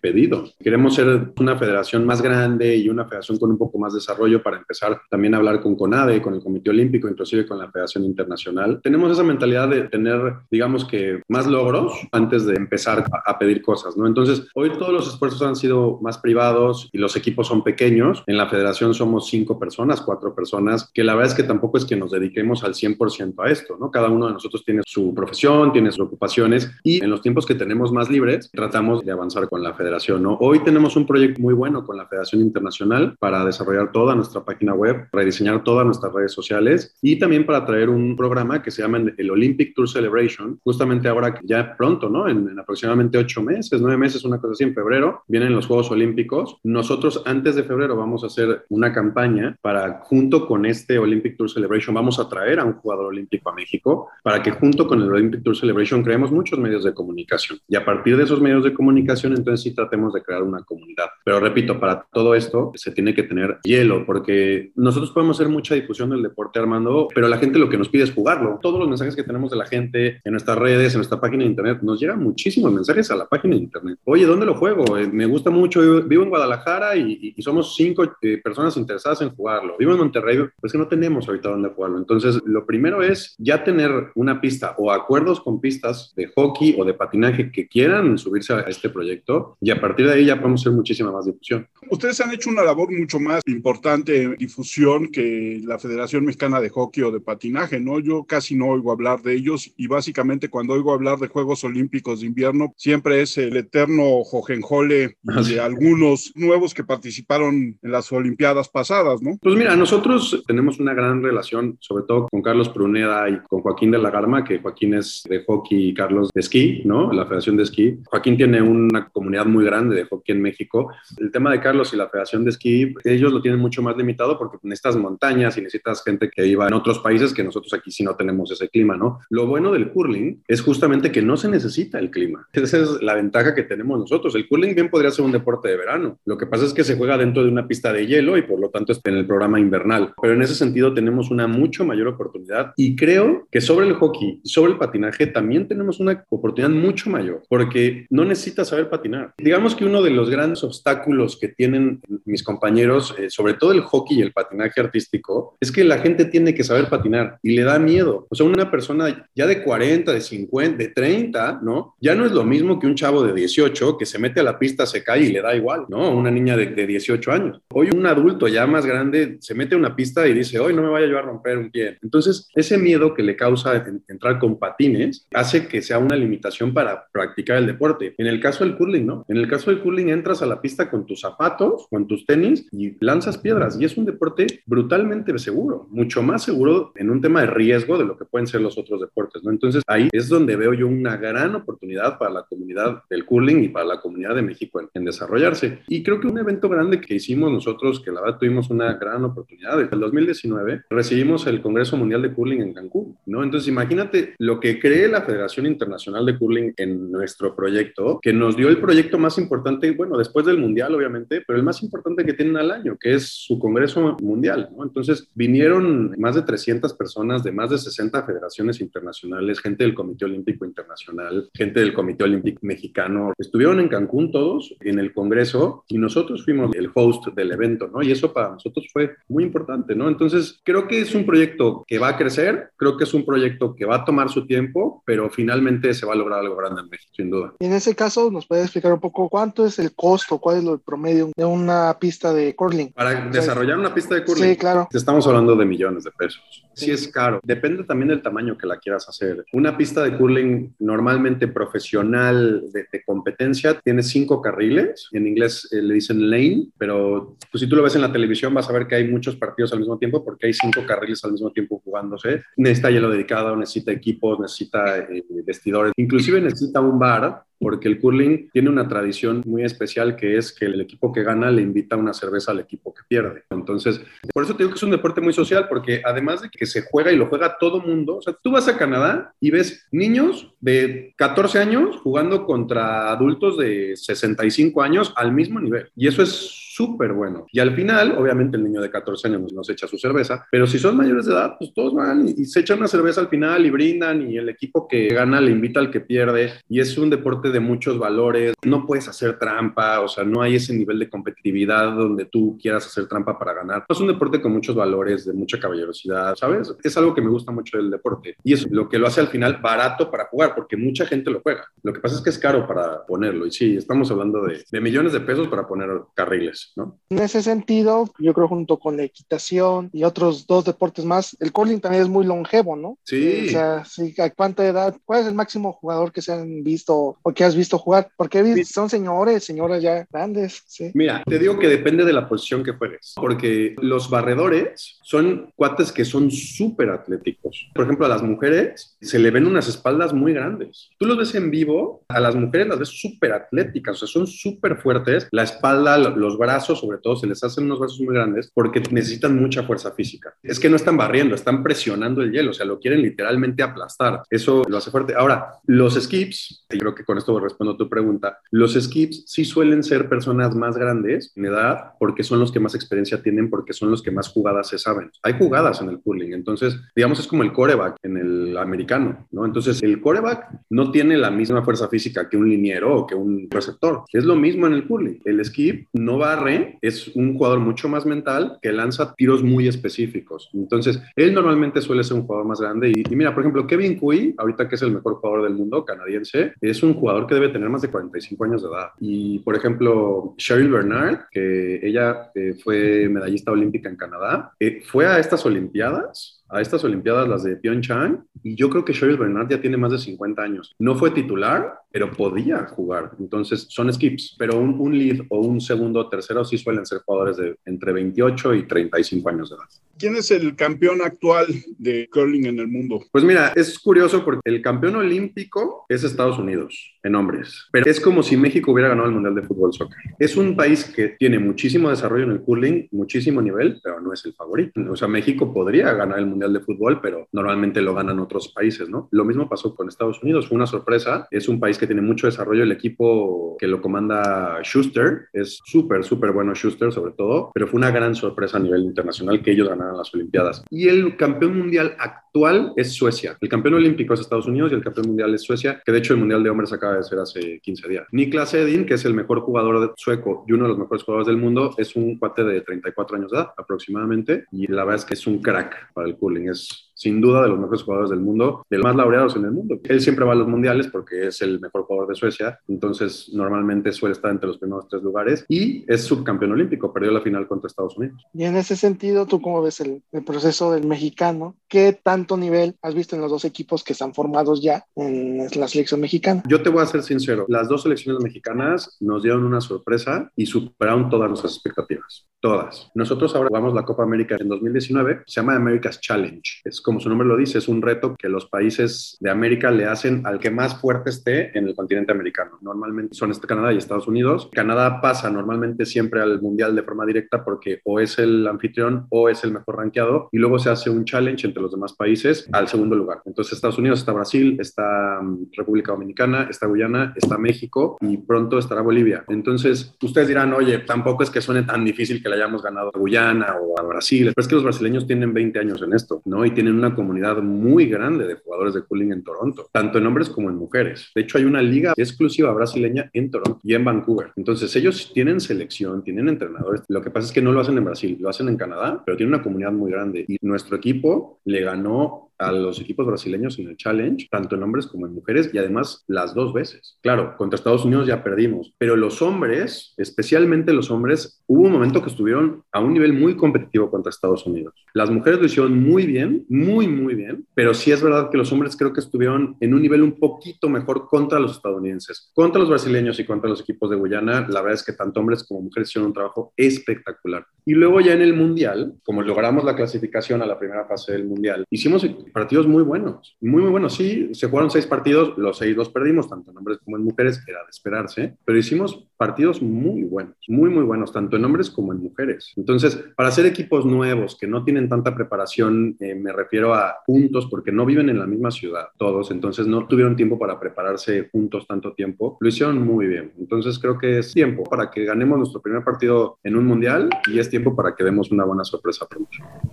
pedido. Queremos ser una federación más grande y una federación con un poco más de desarrollo para empezar también a hablar con CONADE, con el Comité Olímpico, inclusive con la Federación Internacional. Tenemos esa mentalidad de tener, digamos que, más logros antes de empezar a, a pedir cosas, ¿no? Entonces, hoy todos los esfuerzos han sido más privados y los equipos son pequeños. En la federación somos cinco personas, cuatro personas, que la verdad es que tampoco es que nos dediquemos al 100% a esto, ¿no? Cada uno de nosotros tiene su profesión, tiene sus ocupaciones y en los tiempos que tenemos más libres tratamos de avanzar con la federación, ¿no? Hoy tenemos un proyecto muy bueno con la Federación Internacional para desarrollar toda nuestra página web, rediseñar todas nuestras redes sociales y también para traer un programa que se llama el Olympic Tour Celebration, justamente ahora ya pronto, ¿no? En, en aproximadamente ocho meses, nueve meses, una cosa así, en febrero, vienen los Juegos Olímpicos. Nosotros antes de febrero vamos a hacer una campaña para, junto con este Olympic Tour Celebration, vamos a traer a un jugador olímpico a México para que junto con el Olympic Tour Celebration creemos muchos medios de comunicación. Y a partir de esos medios de comunicación, entonces sí tratemos de crear una comunidad. Pero repito, para todo esto se tiene que tener hielo, porque nosotros podemos hacer mucha difusión del deporte, Armando, pero la gente lo que nos pide es jugarlo. Todos los mensajes que tenemos de la gente en nuestras redes, en nuestra página de internet, nos llegan muchísimos mensajes a la página de internet. Oye, ¿dónde lo juego? Eh, me gusta mucho, vivo en Guadalajara y, y somos cinco eh, personas interesadas en jugarlo. Vivo en Monterrey, pues que no tenemos ahorita dónde jugarlo. Entonces, lo primero es ya tener una pista o acuerdos con pistas de hockey o de patinaje que quieran subirse a este proyecto y a partir de ahí ya podemos hacer muchísima más difusión. Ustedes han hecho una labor mucho más importante en difusión que la Federación Mexicana de Hockey o de Patinaje, ¿no? Yo casi no oigo hablar de ellos y básicamente cuando oigo hablar de Juegos Olímpicos de Invierno siempre es el eterno Jojenjole de algunos nuevos que participaron en las Olimpiadas pasadas, ¿no? Pues mira, nosotros tenemos una gran relación, sobre todo con Carlos Pruneda y con Joaquín de la Garma, que Joaquín es de hockey y Carlos de esquí, ¿no? La Federación de Esquí. Joaquín tiene una comunidad muy grande de hockey en México. El tema de Carlos y la Federación de Esquí, ellos lo tienen mucho más limitado porque necesitas montañas y necesitas gente que iba en otros países que nosotros aquí sí no tenemos ese clima, ¿no? Lo bueno del curling es justamente que no se necesita el clima. Esa es la ventaja que tenemos nosotros. El curling bien podría ser un deporte de verano. Lo que pasa es que se juega dentro de una pista de hielo y por lo tanto está en el programa invernal. Pero en ese sentido tenemos una mucho mayor oportunidad y creo que sobre el hockey sobre el patinaje también tenemos una oportunidad mucho mayor porque no necesitas saber patinar. Digamos que uno de los grandes obstáculos que tienen mis compañeros, eh, sobre todo el hockey y el patinaje artístico, es que la gente tiene que saber patinar y le da miedo. O sea, una persona ya de 40, de 50, de 30, ¿no? Ya no es lo mismo que un chavo de 18 que se mete a la pista, se cae y le da igual, ¿no? Una niña de, de 18 años. Hoy un adulto ya más grande se mete a una pista y dice, hoy no me vaya yo a romper un pie. Entonces, ese miedo que le causa entrar con patines hace que sea una limitación para practicar el deporte. En el caso del curling, ¿no? En el caso del curling entras a la pista con tus zapatos, con tus tenis y lanzas piedras y es un deporte brutalmente seguro, mucho más seguro en un tema de riesgo de lo que pueden ser los otros deportes, ¿no? Entonces, ahí es donde veo yo una gran oportunidad para la comunidad del curling y para la comunidad de México en, en desarrollarse. Y creo que un evento grande que hicimos nosotros, que la verdad tuvimos una gran oportunidad, desde el 2019 recibimos el Congreso Mundial de Curling en Cancún, ¿no? Entonces, imagínate lo que cree la Federación Internacional de Curling en nuestro proyecto, que nos dio el proyecto más importante, bueno, después del Mundial, obviamente, pero el más importante que tienen al año, que es su Congreso Mundial, ¿no? Entonces, vinieron más de 300 personas de más de 60 federaciones internacionales, gente del Comité Olímpico Internacional, gente del Comité Olímpico Mexicano, estuvieron en Cancún todos en el Congreso y nosotros fuimos el host del evento, ¿no? Y eso para nosotros fue muy importante, ¿no? Entonces, creo que es un proyecto que va a crecer, creo que es un proyecto que va a tomar su tiempo, pero finalmente se va a lograr algo grande sin duda. En ese caso, ¿nos puede explicar un poco cuánto es el costo, cuál es el promedio de una pista de curling? Para desarrollar una pista de curling. Sí, claro. Estamos hablando de millones de pesos. Sí es caro. Depende también del tamaño que la quieras hacer. Una pista de curling normalmente profesional de, de competencia tiene cinco carriles. En inglés eh, le dicen lane, pero pues, si tú lo ves en la televisión vas a ver que hay muchos partidos al mismo tiempo porque hay cinco carriles al mismo tiempo jugándose. Necesita hielo dedicado, necesita equipos, necesita eh, vestidores. Inclusive necesita un bar porque el curling tiene una tradición muy especial que es que el equipo que gana le invita una cerveza al equipo que pierde. Entonces, por eso te digo que es un deporte muy social, porque además de que se juega y lo juega todo mundo, o sea, tú vas a Canadá y ves niños de 14 años jugando contra adultos de 65 años al mismo nivel. Y eso es súper bueno. Y al final, obviamente, el niño de 14 años no se echa su cerveza, pero si son mayores de edad, pues todos van y, y se echan una cerveza al final y brindan y el equipo que gana le invita al que pierde y es un deporte de muchos valores. No puedes hacer trampa, o sea, no hay ese nivel de competitividad donde tú quieras hacer trampa para ganar. Es un deporte con muchos valores, de mucha caballerosidad, ¿sabes? Es algo que me gusta mucho del deporte y es lo que lo hace al final barato para jugar, porque mucha gente lo juega. Lo que pasa es que es caro para ponerlo y sí, estamos hablando de, de millones de pesos para poner carriles, ¿no? En ese sentido, yo creo junto con la equitación y otros dos deportes más, el curling también es muy longevo, ¿no? Sí. O sea, sí, ¿a cuánta edad? ¿Cuál es el máximo jugador que se han visto o que has visto jugar? Porque son señores, señoras ya grandes, sí. Mira, te digo que depende de la posición que juegues, porque los barredores son cuates que son súper atléticos. Por ejemplo, a las mujeres se le ven unas espaldas muy grandes. Tú los ves en vivo, a las mujeres las ves súper atléticas, o sea, son súper fuertes. La espalda, los brazos, sobre todo, se les hacen unos brazos muy grandes porque necesitan mucha fuerza física. Es que no están barriendo, están presionando el hielo, o sea, lo quieren literalmente aplastar. Eso lo hace fuerte. Ahora, los skips, y creo que con esto respondo a tu pregunta, los skips sí suelen ser personas más grandes en edad porque son los que más experiencia tienen, porque son los que más jugadas se saben. Hay jugadas en el curling, entonces, digamos, es como el coreback en el americano, ¿no? Entonces, el coreback no tiene la misma fuerza física que un liniero o que un receptor. Es lo mismo en el curling. El skip no va a Es un jugador mucho más mental que lanza tiros muy específicos. Entonces, él normalmente suele ser un jugador más grande. Y, y mira, por ejemplo, Kevin Cui, ahorita que es el mejor jugador del mundo, canadiense, es un jugador que debe tener más de 45 años de edad. Y, por ejemplo, Cheryl Bernard, que ella eh, fue medallista olímpica en Canadá, eh, fue a estas Olimpiadas a estas Olimpiadas, las de Pyeongchang, y yo creo que Cheryl Bernard ya tiene más de 50 años. No fue titular, pero podía jugar. Entonces, son skips, pero un, un lead o un segundo o tercero sí suelen ser jugadores de entre 28 y 35 años de edad. ¿Quién es el campeón actual de curling en el mundo? Pues mira, es curioso porque el campeón olímpico es Estados Unidos en hombres, pero es como si México hubiera ganado el Mundial de Fútbol Soccer. Es un país que tiene muchísimo desarrollo en el curling, muchísimo nivel, pero no es el favorito. O sea, México podría ganar el Mundial de Fútbol, pero normalmente lo ganan otros países, ¿no? Lo mismo pasó con Estados Unidos, fue una sorpresa. Es un país que tiene mucho desarrollo, el equipo que lo comanda Schuster es súper, súper bueno Schuster sobre todo, pero fue una gran sorpresa a nivel internacional que ellos las Olimpiadas. Y el campeón mundial actual es Suecia. El campeón olímpico es Estados Unidos y el campeón mundial es Suecia, que de hecho el Mundial de Hombres acaba de ser hace 15 días. Niklas Edin, que es el mejor jugador sueco y uno de los mejores jugadores del mundo, es un cuate de 34 años de edad aproximadamente y la verdad es que es un crack para el curling. Es sin duda de los mejores jugadores del mundo, de los más laureados en el mundo. Él siempre va a los mundiales porque es el mejor jugador de Suecia, entonces normalmente suele estar entre los primeros tres lugares y es subcampeón olímpico, perdió la final contra Estados Unidos. Y en ese sentido, ¿tú cómo ves el, el proceso del mexicano? ¿Qué tanto nivel has visto en los dos equipos que están formados ya en la selección mexicana? Yo te voy a ser sincero, las dos selecciones mexicanas nos dieron una sorpresa y superaron todas nuestras expectativas. Todas. Nosotros ahora jugamos la Copa América en 2019, se llama America's Challenge. Es como su nombre lo dice, es un reto que los países de América le hacen al que más fuerte esté en el continente americano. Normalmente son este Canadá y Estados Unidos. Canadá pasa normalmente siempre al Mundial de forma directa porque o es el anfitrión o es el mejor rankeado y luego se hace un challenge entre los demás países al segundo lugar. Entonces Estados Unidos está Brasil, está um, República Dominicana, está Guyana, está México y pronto estará Bolivia. Entonces ustedes dirán, oye, tampoco es que suene tan difícil que le hayamos ganado a Guyana o a Brasil, pero es que los brasileños tienen 20 años en esto, ¿no? Y tienen una comunidad muy grande de jugadores de curling en Toronto, tanto en hombres como en mujeres. De hecho, hay una liga exclusiva brasileña en Toronto y en Vancouver. Entonces, ellos tienen selección, tienen entrenadores. Lo que pasa es que no lo hacen en Brasil, lo hacen en Canadá, pero tienen una comunidad muy grande. Y nuestro equipo le ganó a los equipos brasileños en el Challenge, tanto en hombres como en mujeres, y además las dos veces. Claro, contra Estados Unidos ya perdimos, pero los hombres, especialmente los hombres, hubo un momento que estuvieron a un nivel muy competitivo contra Estados Unidos. Las mujeres lo hicieron muy bien, muy, muy bien, pero sí es verdad que los hombres creo que estuvieron en un nivel un poquito mejor contra los estadounidenses. Contra los brasileños y contra los equipos de Guyana, la verdad es que tanto hombres como mujeres hicieron un trabajo espectacular. Y luego ya en el Mundial, como logramos la clasificación a la primera fase del Mundial, hicimos partidos muy buenos, muy, muy buenos. Sí, se jugaron seis partidos, los seis los perdimos, tanto en hombres como en mujeres, era de esperarse, pero hicimos partidos muy buenos, muy, muy buenos, tanto en hombres como en mujeres. Entonces, para hacer equipos nuevos que no tienen tanta preparación, eh, me refiero a juntos, porque no viven en la misma ciudad todos, entonces no tuvieron tiempo para prepararse juntos tanto tiempo, lo hicieron muy bien. Entonces, creo que es tiempo para que ganemos nuestro primer partido en un mundial y es tiempo para que demos una buena sorpresa pronto.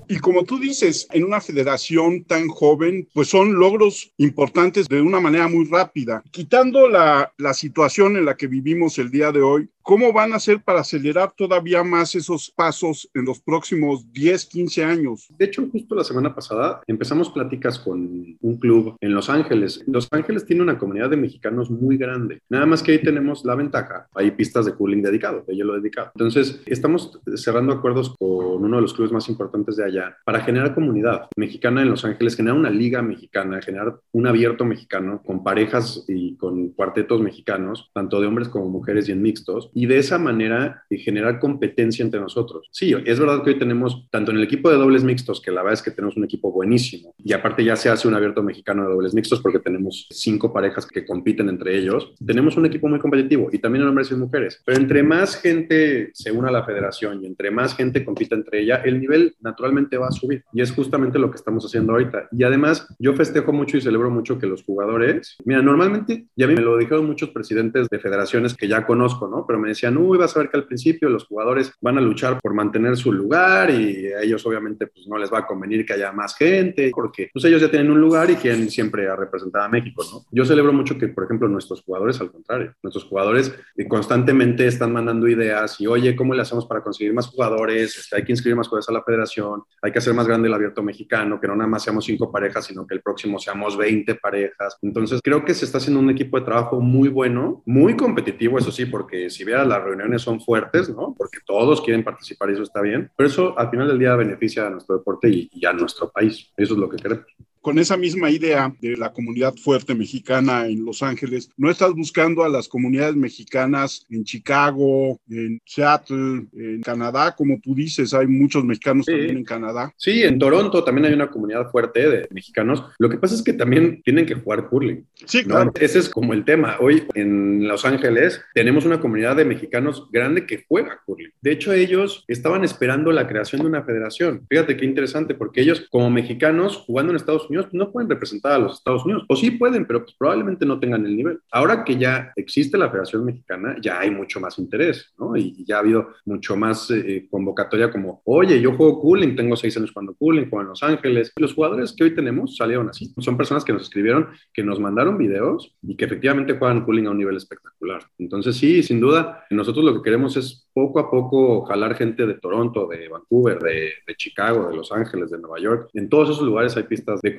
Y como tú dices, en una federación tan joven, pues son logros importantes de una manera muy rápida. Quitando la, la situación en la que vivimos el día de hoy, ¿Cómo van a hacer para acelerar todavía más esos pasos en los próximos 10, 15 años? De hecho, justo la semana pasada empezamos pláticas con un club en Los Ángeles. Los Ángeles tiene una comunidad de mexicanos muy grande. Nada más que ahí tenemos la ventaja. Hay pistas de cooling dedicado, de hielo dedicado. Entonces, estamos cerrando acuerdos con uno de los clubes más importantes de allá para generar comunidad mexicana en Los Ángeles, generar una liga mexicana, generar un abierto mexicano con parejas y con cuartetos mexicanos, tanto de hombres como mujeres y en mixtos de esa manera eh, generar competencia entre nosotros. Sí, es verdad que hoy tenemos, tanto en el equipo de dobles mixtos, que la verdad es que tenemos un equipo buenísimo, y aparte ya se hace un abierto mexicano de dobles mixtos porque tenemos cinco parejas que compiten entre ellos, tenemos un equipo muy competitivo y también en hombres y mujeres. Pero entre más gente se una a la federación y entre más gente compita entre ella, el nivel naturalmente va a subir. Y es justamente lo que estamos haciendo ahorita. Y además, yo festejo mucho y celebro mucho que los jugadores, mira, normalmente, ya me lo dijeron muchos presidentes de federaciones que ya conozco, ¿no? Pero me decían, uy, vas a ver que al principio los jugadores van a luchar por mantener su lugar y a ellos obviamente pues no les va a convenir que haya más gente porque pues ellos ya tienen un lugar y quieren siempre a representar a México, ¿no? Yo celebro mucho que, por ejemplo, nuestros jugadores, al contrario, nuestros jugadores eh, constantemente están mandando ideas y, oye, ¿cómo le hacemos para conseguir más jugadores? Este, hay que inscribir más jugadores a la federación, hay que hacer más grande el abierto mexicano, que no nada más seamos cinco parejas, sino que el próximo seamos 20 parejas. Entonces, creo que se está haciendo un equipo de trabajo muy bueno, muy competitivo, eso sí, porque si las reuniones son fuertes, ¿no? Porque todos quieren participar y eso está bien, pero eso al final del día beneficia a nuestro deporte y, y a nuestro país. Eso es lo que queremos con esa misma idea de la comunidad fuerte mexicana en Los Ángeles, ¿no estás buscando a las comunidades mexicanas en Chicago, en Seattle, en Canadá? Como tú dices, hay muchos mexicanos también en Canadá. Sí, en Toronto también hay una comunidad fuerte de mexicanos. Lo que pasa es que también tienen que jugar curling. Sí, claro. Ese es como el tema. Hoy en Los Ángeles tenemos una comunidad de mexicanos grande que juega curling. De hecho, ellos estaban esperando la creación de una federación. Fíjate qué interesante, porque ellos como mexicanos jugando en Estados Unidos, no pueden representar a los Estados Unidos. O sí pueden, pero pues probablemente no tengan el nivel. Ahora que ya existe la Federación Mexicana, ya hay mucho más interés, ¿no? Y, ya ha habido mucho más eh, convocatoria como, oye, yo juego cooling, tengo seis años jugando cooling, juego en Los Ángeles. Los jugadores que hoy tenemos salieron así. Son personas que nos escribieron, que nos mandaron videos y que efectivamente juegan cooling a un nivel espectacular. Entonces sí, sin duda, nosotros lo que queremos es poco a poco jalar gente de Toronto, de Vancouver, de, Chicago, de Los Ángeles, de Nueva York. En todos esos lugares hay pistas de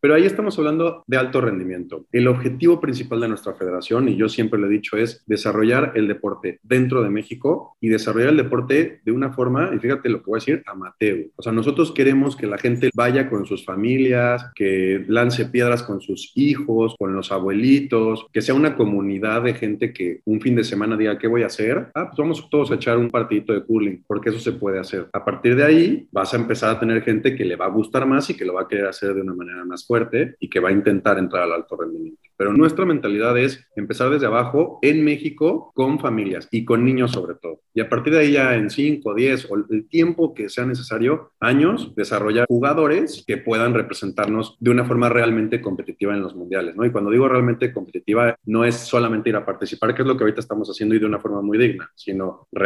pero ahí estamos hablando de alto rendimiento. El objetivo principal de nuestra federación, y yo siempre lo he dicho, es desarrollar el deporte dentro de México y desarrollar el deporte de una forma, y fíjate lo que voy a decir, amateur. O sea, nosotros queremos que la gente vaya con sus familias, que lance piedras con sus hijos, con los abuelitos, que sea una comunidad de gente que un fin de semana diga, ¿qué voy a hacer? Ah, pues vamos todos a echar un partidito de curling, porque eso se puede hacer. A partir de ahí vas a empezar a tener gente que le va a gustar más y que lo va a querer hacer de una manera más fuerte y que va a intentar entrar al alto rendimiento. Pero nuestra mentalidad es empezar desde abajo en México con familias y con niños sobre todo. Y a partir de ahí ya en 5, 10 o el tiempo que sea necesario, años, desarrollar jugadores que puedan representarnos de una forma realmente competitiva en los mundiales, ¿no? Y cuando digo realmente competitiva, no es solamente ir a participar, que es lo que ahorita estamos haciendo y de una forma muy digna, sino realmente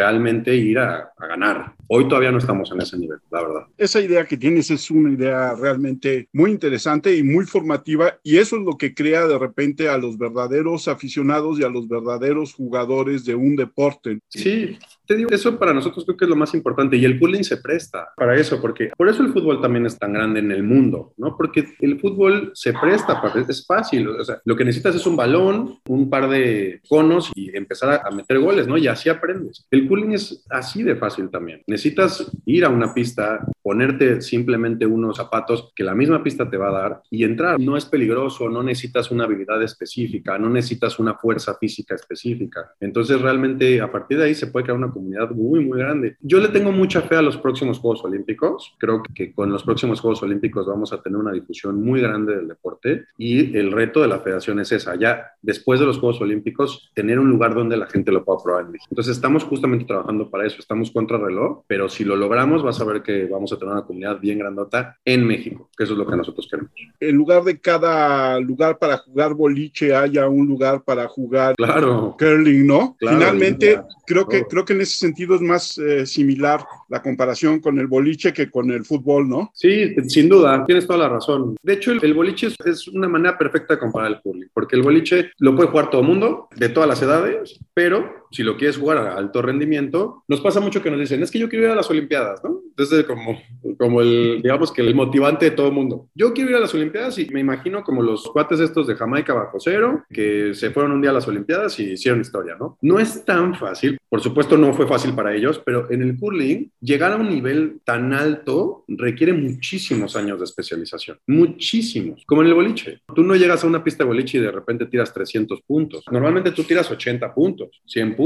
ir a, a ganar. Hoy todavía no estamos en ese nivel, la verdad. Esa idea que tienes es una idea realmente muy interesante y muy formativa y eso es lo que crea de repente a los verdaderos aficionados y a los verdaderos jugadores de un deporte. Sí, te digo, eso para nosotros creo que es lo más importante y el pooling se presta para eso, porque por eso el fútbol también es tan grande en el mundo, ¿no? Porque el fútbol se presta, para, es fácil, o sea, lo que necesitas es un balón, un par de conos y empezar a, meter goles, ¿no? Y así aprendes. El pooling es así de fácil también. Necesitas ir a una pista, ponerte simplemente unos zapatos que la misma pista te va a dar y entrar. No es peligroso, no necesitas una habilidad específica, no necesitas una fuerza física específica. Entonces realmente a partir de ahí se puede crear una comunidad muy, muy grande. Yo le tengo mucha fe a los próximos Juegos Olímpicos. Creo que con los próximos Juegos Olímpicos vamos a tener una difusión muy grande del deporte y el reto de la federación es esa, ya después de los Juegos Olímpicos, tener un lugar donde la gente lo pueda probar en México. Entonces estamos justamente trabajando para eso, estamos contra reloj, pero si lo logramos vas a ver que vamos a tener una comunidad bien grandota en México, que eso es lo que nosotros queremos. En lugar de cada lugar para jugar boliche haya un lugar para jugar claro. curling, ¿no? Finalmente, creo, que, creo que en ese sentido es más eh, similar la comparación con el boliche que con el fútbol, ¿no? Sí, sin duda, tienes toda la razón. De hecho, el, boliche es, una manera perfecta de comparar el curling, porque el boliche lo puede jugar todo el mundo, de todas las edades, pero si lo quieres jugar a alto rendimiento, nos pasa mucho que nos dicen, es que yo quiero ir a las Olimpiadas, ¿no? Entonces, como, como el, digamos que el motivante de todo el mundo. Yo quiero ir a las Olimpiadas y me imagino como los cuates estos de Jamaica bajo cero, que se fueron un día a las Olimpiadas y hicieron historia, ¿no? No es tan fácil, por supuesto no fue fácil para ellos, pero en el curling llegar a un nivel tan alto requiere muchísimos años de especialización, muchísimos, como en el boliche. Tú no llegas a una pista de boliche y de repente tiras 300 puntos. Normalmente tú tiras 80 puntos, 100 puntos.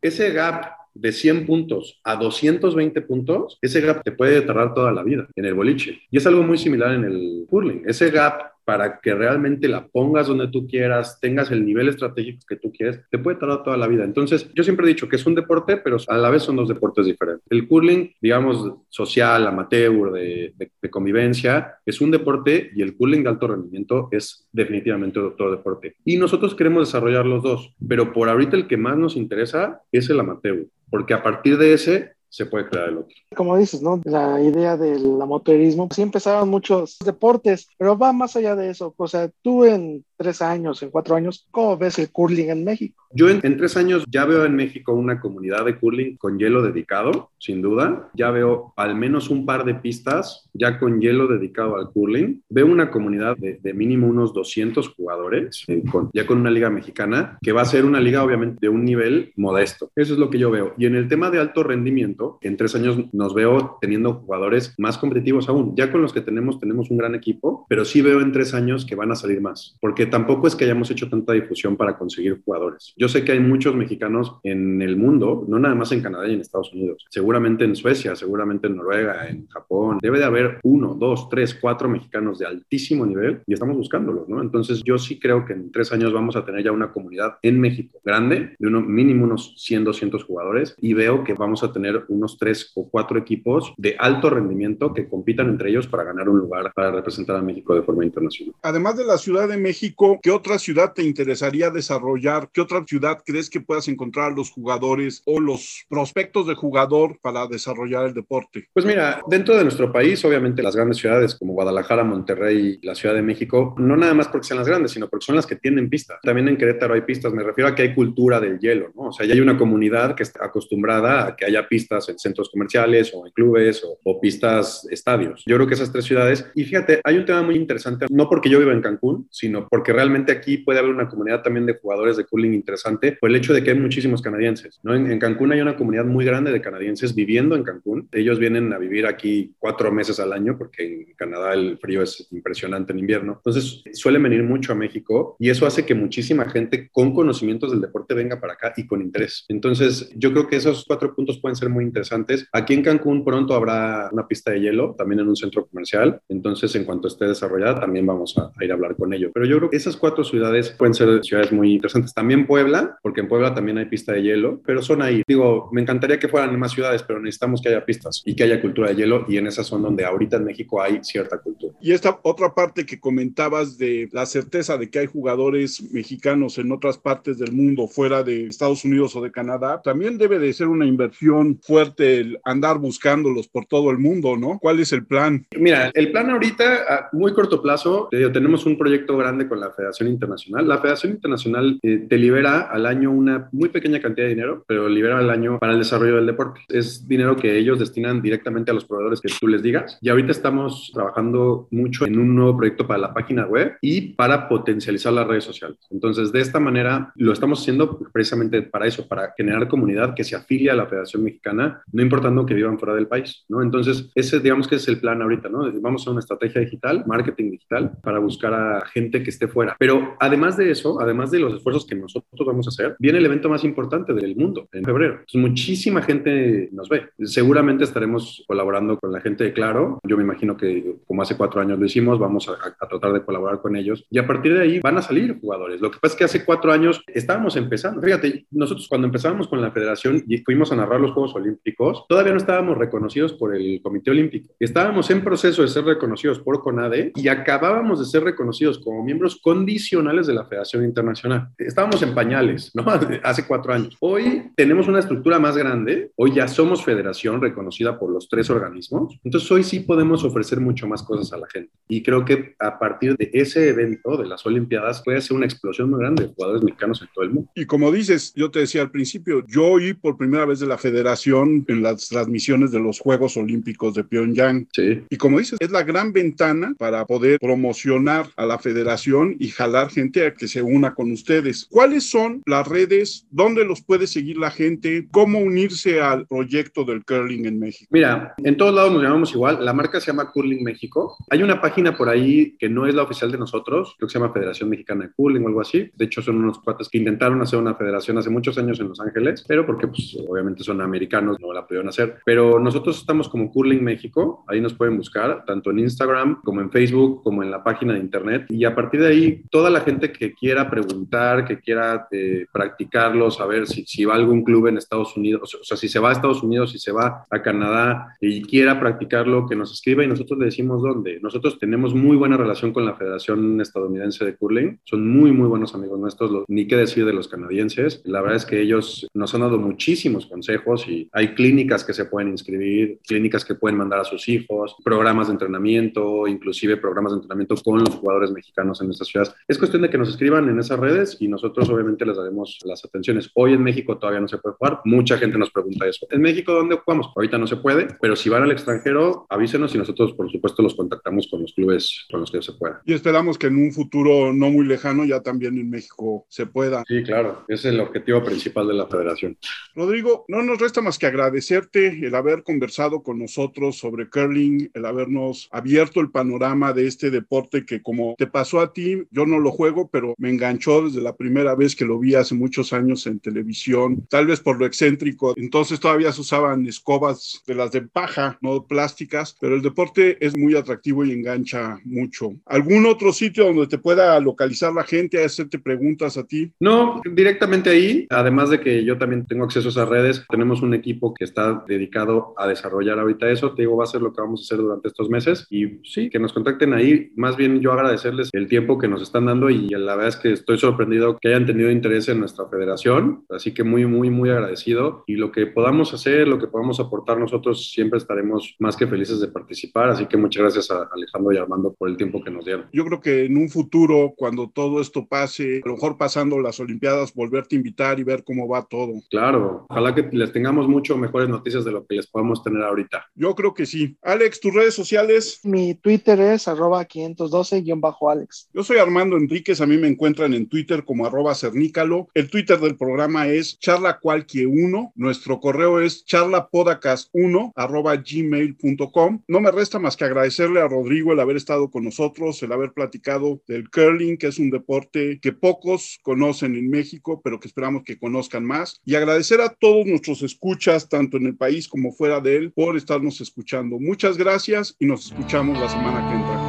Ese gap de 100 puntos a 220 puntos, ese gap te puede tardar toda la vida en el boliche. Y es algo muy similar en el curling. Ese gap para que realmente la pongas donde tú quieras, tengas el nivel estratégico que tú quieres, te puede tardar toda la vida. Entonces, yo siempre he dicho que es un deporte, pero a la vez son dos deportes diferentes. El curling, digamos, social, amateur, de, de, convivencia, es un deporte y el curling de alto rendimiento es definitivamente otro deporte. Y nosotros queremos desarrollar los dos, pero por ahorita el que más nos interesa es el amateur, porque a partir de ese se puede crear el otro. Como dices, ¿no? La idea del amateurismo, sí empezaron muchos deportes, pero va más allá de eso. O sea, tú en tres años, en cuatro años, ¿cómo ves el curling en México? Yo en, tres años ya veo en México una comunidad de curling con hielo dedicado, sin duda. Ya veo al menos un par de pistas ya con hielo dedicado al curling. Veo una comunidad de, mínimo unos 200 jugadores, eh, ya con una liga mexicana, que va a ser una liga obviamente de un nivel modesto. Eso es lo que yo veo. Y en el tema de alto rendimiento, en tres años nos veo teniendo jugadores más competitivos aún. Ya con los que tenemos, tenemos un gran equipo, pero sí veo en tres años que van a salir más, porque tampoco es que hayamos hecho tanta difusión para conseguir jugadores. Yo sé que hay muchos mexicanos en el mundo, no nada más en Canadá y en Estados Unidos, seguramente en Suecia, seguramente en Noruega, en Japón. Debe de haber uno, dos, tres, cuatro mexicanos de altísimo nivel y estamos buscándolos, ¿no? Entonces yo sí creo que en tres años vamos a tener ya una comunidad en México grande, de uno, mínimo unos 100, 200 jugadores y veo que vamos a tener unos tres o cuatro equipos de alto rendimiento que compitan entre ellos para ganar un lugar para representar a México de forma internacional. Además de la Ciudad de México, ¿qué otra ciudad te interesaría desarrollar? ¿Qué otra ciudad crees que puedas encontrar los jugadores o los prospectos de jugador para desarrollar el deporte? Pues mira, dentro de nuestro país, obviamente las grandes ciudades como Guadalajara, Monterrey y la Ciudad de México, no nada más porque sean las grandes, sino porque son las que tienen pistas. También en Querétaro hay pistas, me refiero a que hay cultura del hielo, ¿no? O sea, ya hay una comunidad que está acostumbrada a que haya pistas en centros comerciales o en clubes o, pistas estadios. Yo creo que esas tres ciudades, y fíjate, hay un tema muy interesante, no porque yo viva en Cancún, sino porque realmente aquí puede haber una comunidad también de jugadores de curling interesante por el hecho de que hay muchísimos canadienses. ¿no? En, Cancún hay una comunidad muy grande de canadienses viviendo en Cancún. Ellos vienen a vivir aquí cuatro meses al año porque en Canadá el frío es impresionante en invierno. Entonces suelen venir mucho a México y eso hace que muchísima gente con conocimientos del deporte venga para acá y con interés. Entonces yo creo que esos cuatro puntos pueden ser muy interesantes. Aquí en Cancún pronto habrá una pista de hielo, también en un centro comercial. Entonces en cuanto esté desarrollada también vamos a, a ir a hablar con ellos. Pero yo creo esas cuatro ciudades pueden ser ciudades muy interesantes. También Puebla, porque en Puebla también hay pista de hielo, pero son ahí. Digo, me encantaría que fueran más ciudades, pero necesitamos que haya pistas y que haya cultura de hielo y en esas son donde ahorita en México hay cierta cultura. Y esta otra parte que comentabas de la certeza de que hay jugadores mexicanos en otras partes del mundo, fuera de Estados Unidos o de Canadá, también debe de ser una inversión fuerte el andar buscándolos por todo el mundo, ¿no? ¿Cuál es el plan? Mira, el plan ahorita, a muy corto plazo, tenemos un proyecto grande con la Federación Internacional. La Federación Internacional eh, te libera al año una muy pequeña cantidad de dinero, pero libera al año para el desarrollo del deporte. Es dinero que ellos destinan directamente a los proveedores que tú les digas. Y ahorita estamos trabajando mucho en un nuevo proyecto para la página web y para potencializar las redes sociales. Entonces, de esta manera lo estamos haciendo precisamente para eso, para generar comunidad que se afilia a la Federación Mexicana, no importando que vivan fuera del país, ¿no? Entonces, ese digamos que es el plan ahorita, ¿no? Vamos a una estrategia digital, marketing digital, para buscar a gente que esté fuera. Pero además de eso, además de los esfuerzos que nosotros vamos a hacer, viene el evento más importante del mundo en febrero. Entonces, muchísima gente nos ve. Seguramente estaremos colaborando con la gente de Claro. Yo me imagino que como hace cuatro años lo hicimos, vamos a, a tratar de colaborar con ellos. Y a partir de ahí van a salir jugadores. Lo que pasa es que hace cuatro años estábamos empezando. Fíjate, nosotros cuando empezábamos con la federación y fuimos a narrar los Juegos Olímpicos, todavía no estábamos reconocidos por el Comité Olímpico. Estábamos en proceso de ser reconocidos por CONADE y acabábamos de ser reconocidos como miembros condicionales de la Federación Internacional. Estábamos en pañales, ¿no? Hace cuatro años. Hoy tenemos una estructura más grande, hoy ya somos federación reconocida por los tres organismos, entonces hoy sí podemos ofrecer mucho más cosas a la gente. Y creo que a partir de ese evento, de las Olimpiadas, puede ser una explosión muy grande de jugadores mexicanos en todo el mundo. Y como dices, yo te decía al principio, yo oí por primera vez de la federación en las transmisiones de los Juegos Olímpicos de Pyongyang. Sí. Y como dices, es la gran ventana para poder promocionar a la federación y jalar gente a que se una con ustedes. ¿Cuáles son las redes? ¿Dónde los puede seguir la gente? ¿Cómo unirse al proyecto del curling en México? Mira, en todos lados nos llamamos igual. La marca se llama Curling México. Hay una página por ahí que no es la oficial de nosotros, creo que se llama Federación Mexicana de Curling o algo así. De hecho, son unos cuates que intentaron hacer una federación hace muchos años en Los Ángeles, pero porque pues obviamente son americanos, no la pudieron hacer. Pero nosotros estamos como Curling México, ahí nos pueden buscar, tanto en Instagram como en Facebook, como en la página de internet. Y a partir de ahí, toda la gente que quiera preguntar, que quiera eh, practicarlo, saber si, va a algún club en Estados Unidos, o sea, si se va a Estados Unidos, si se va a Canadá y quiera practicarlo, que nos escriba y nosotros le decimos dónde. Nosotros tenemos muy buena relación con la Federación Estadounidense de Curling, son muy, muy buenos amigos nuestros, ni qué decir de los canadienses. La verdad es que ellos nos han dado muchísimos consejos y hay clínicas que se pueden inscribir, clínicas que pueden mandar a sus hijos, programas de entrenamiento, inclusive programas de entrenamiento con los jugadores mexicanos en estas ciudades. Es cuestión de que nos escriban en esas redes y nosotros obviamente les daremos las atenciones. Hoy en México todavía no se puede jugar, mucha gente nos pregunta eso. ¿En México dónde jugamos? Ahorita no se puede, pero si van al extranjero, avísenos y nosotros por supuesto los contactamos con los clubes con los que se pueda. Y esperamos que en un futuro no muy lejano ya también en México se pueda. Sí, claro, ese es el objetivo principal de la federación. Rodrigo, no nos resta más que agradecerte el haber conversado con nosotros sobre curling, el habernos abierto el panorama de este deporte que como te pasó a ti, yo no lo juego, pero me enganchó desde la primera vez que lo vi hace muchos años en televisión, tal vez por lo excéntrico. Entonces todavía se usaban escobas de las de paja, no plásticas, pero el deporte es muy atractivo y engancha mucho. ¿Algún otro sitio donde te pueda localizar la gente, hacerte preguntas a ti? No, directamente ahí, además de que yo también tengo acceso a esas redes, tenemos un equipo que está dedicado a desarrollar ahorita eso, te digo, va a ser lo que vamos a hacer durante estos meses y sí, que nos contacten ahí, más bien yo agradecerles el tiempo que nos están dando y la verdad es que estoy sorprendido que hayan tenido interés en nuestra federación, así que muy, muy, muy agradecido y lo que podamos hacer, lo que podamos aportar nosotros, siempre estaremos más que felices de participar, así que muchas gracias a Alejandro y Armando por el tiempo que nos dieron. Yo creo que en un futuro, cuando todo esto pase, a lo mejor pasando las Olimpiadas, volverte a invitar y ver cómo va todo. Claro, ojalá que les tengamos mucho mejores noticias de lo que les podemos tener ahorita. Yo creo que sí. Alex, tus redes sociales. Mi Twitter es arroba 512-Alex. Yo soy Armando Enríquez, a mí me encuentran en Twitter como arroba cernícalo. El Twitter del programa es charla cualquier uno. Nuestro correo es charlapodcast1 arroba gmail.com. No me resta más que agradecerle a Rodrigo el haber estado con nosotros, el haber platicado del curling, que es un deporte que pocos conocen en México, pero que esperamos que conozcan más. Y agradecer a todos nuestros escuchas, tanto en el país como fuera de él, por estarnos escuchando. Muchas gracias y nos escuchamos la semana que entra.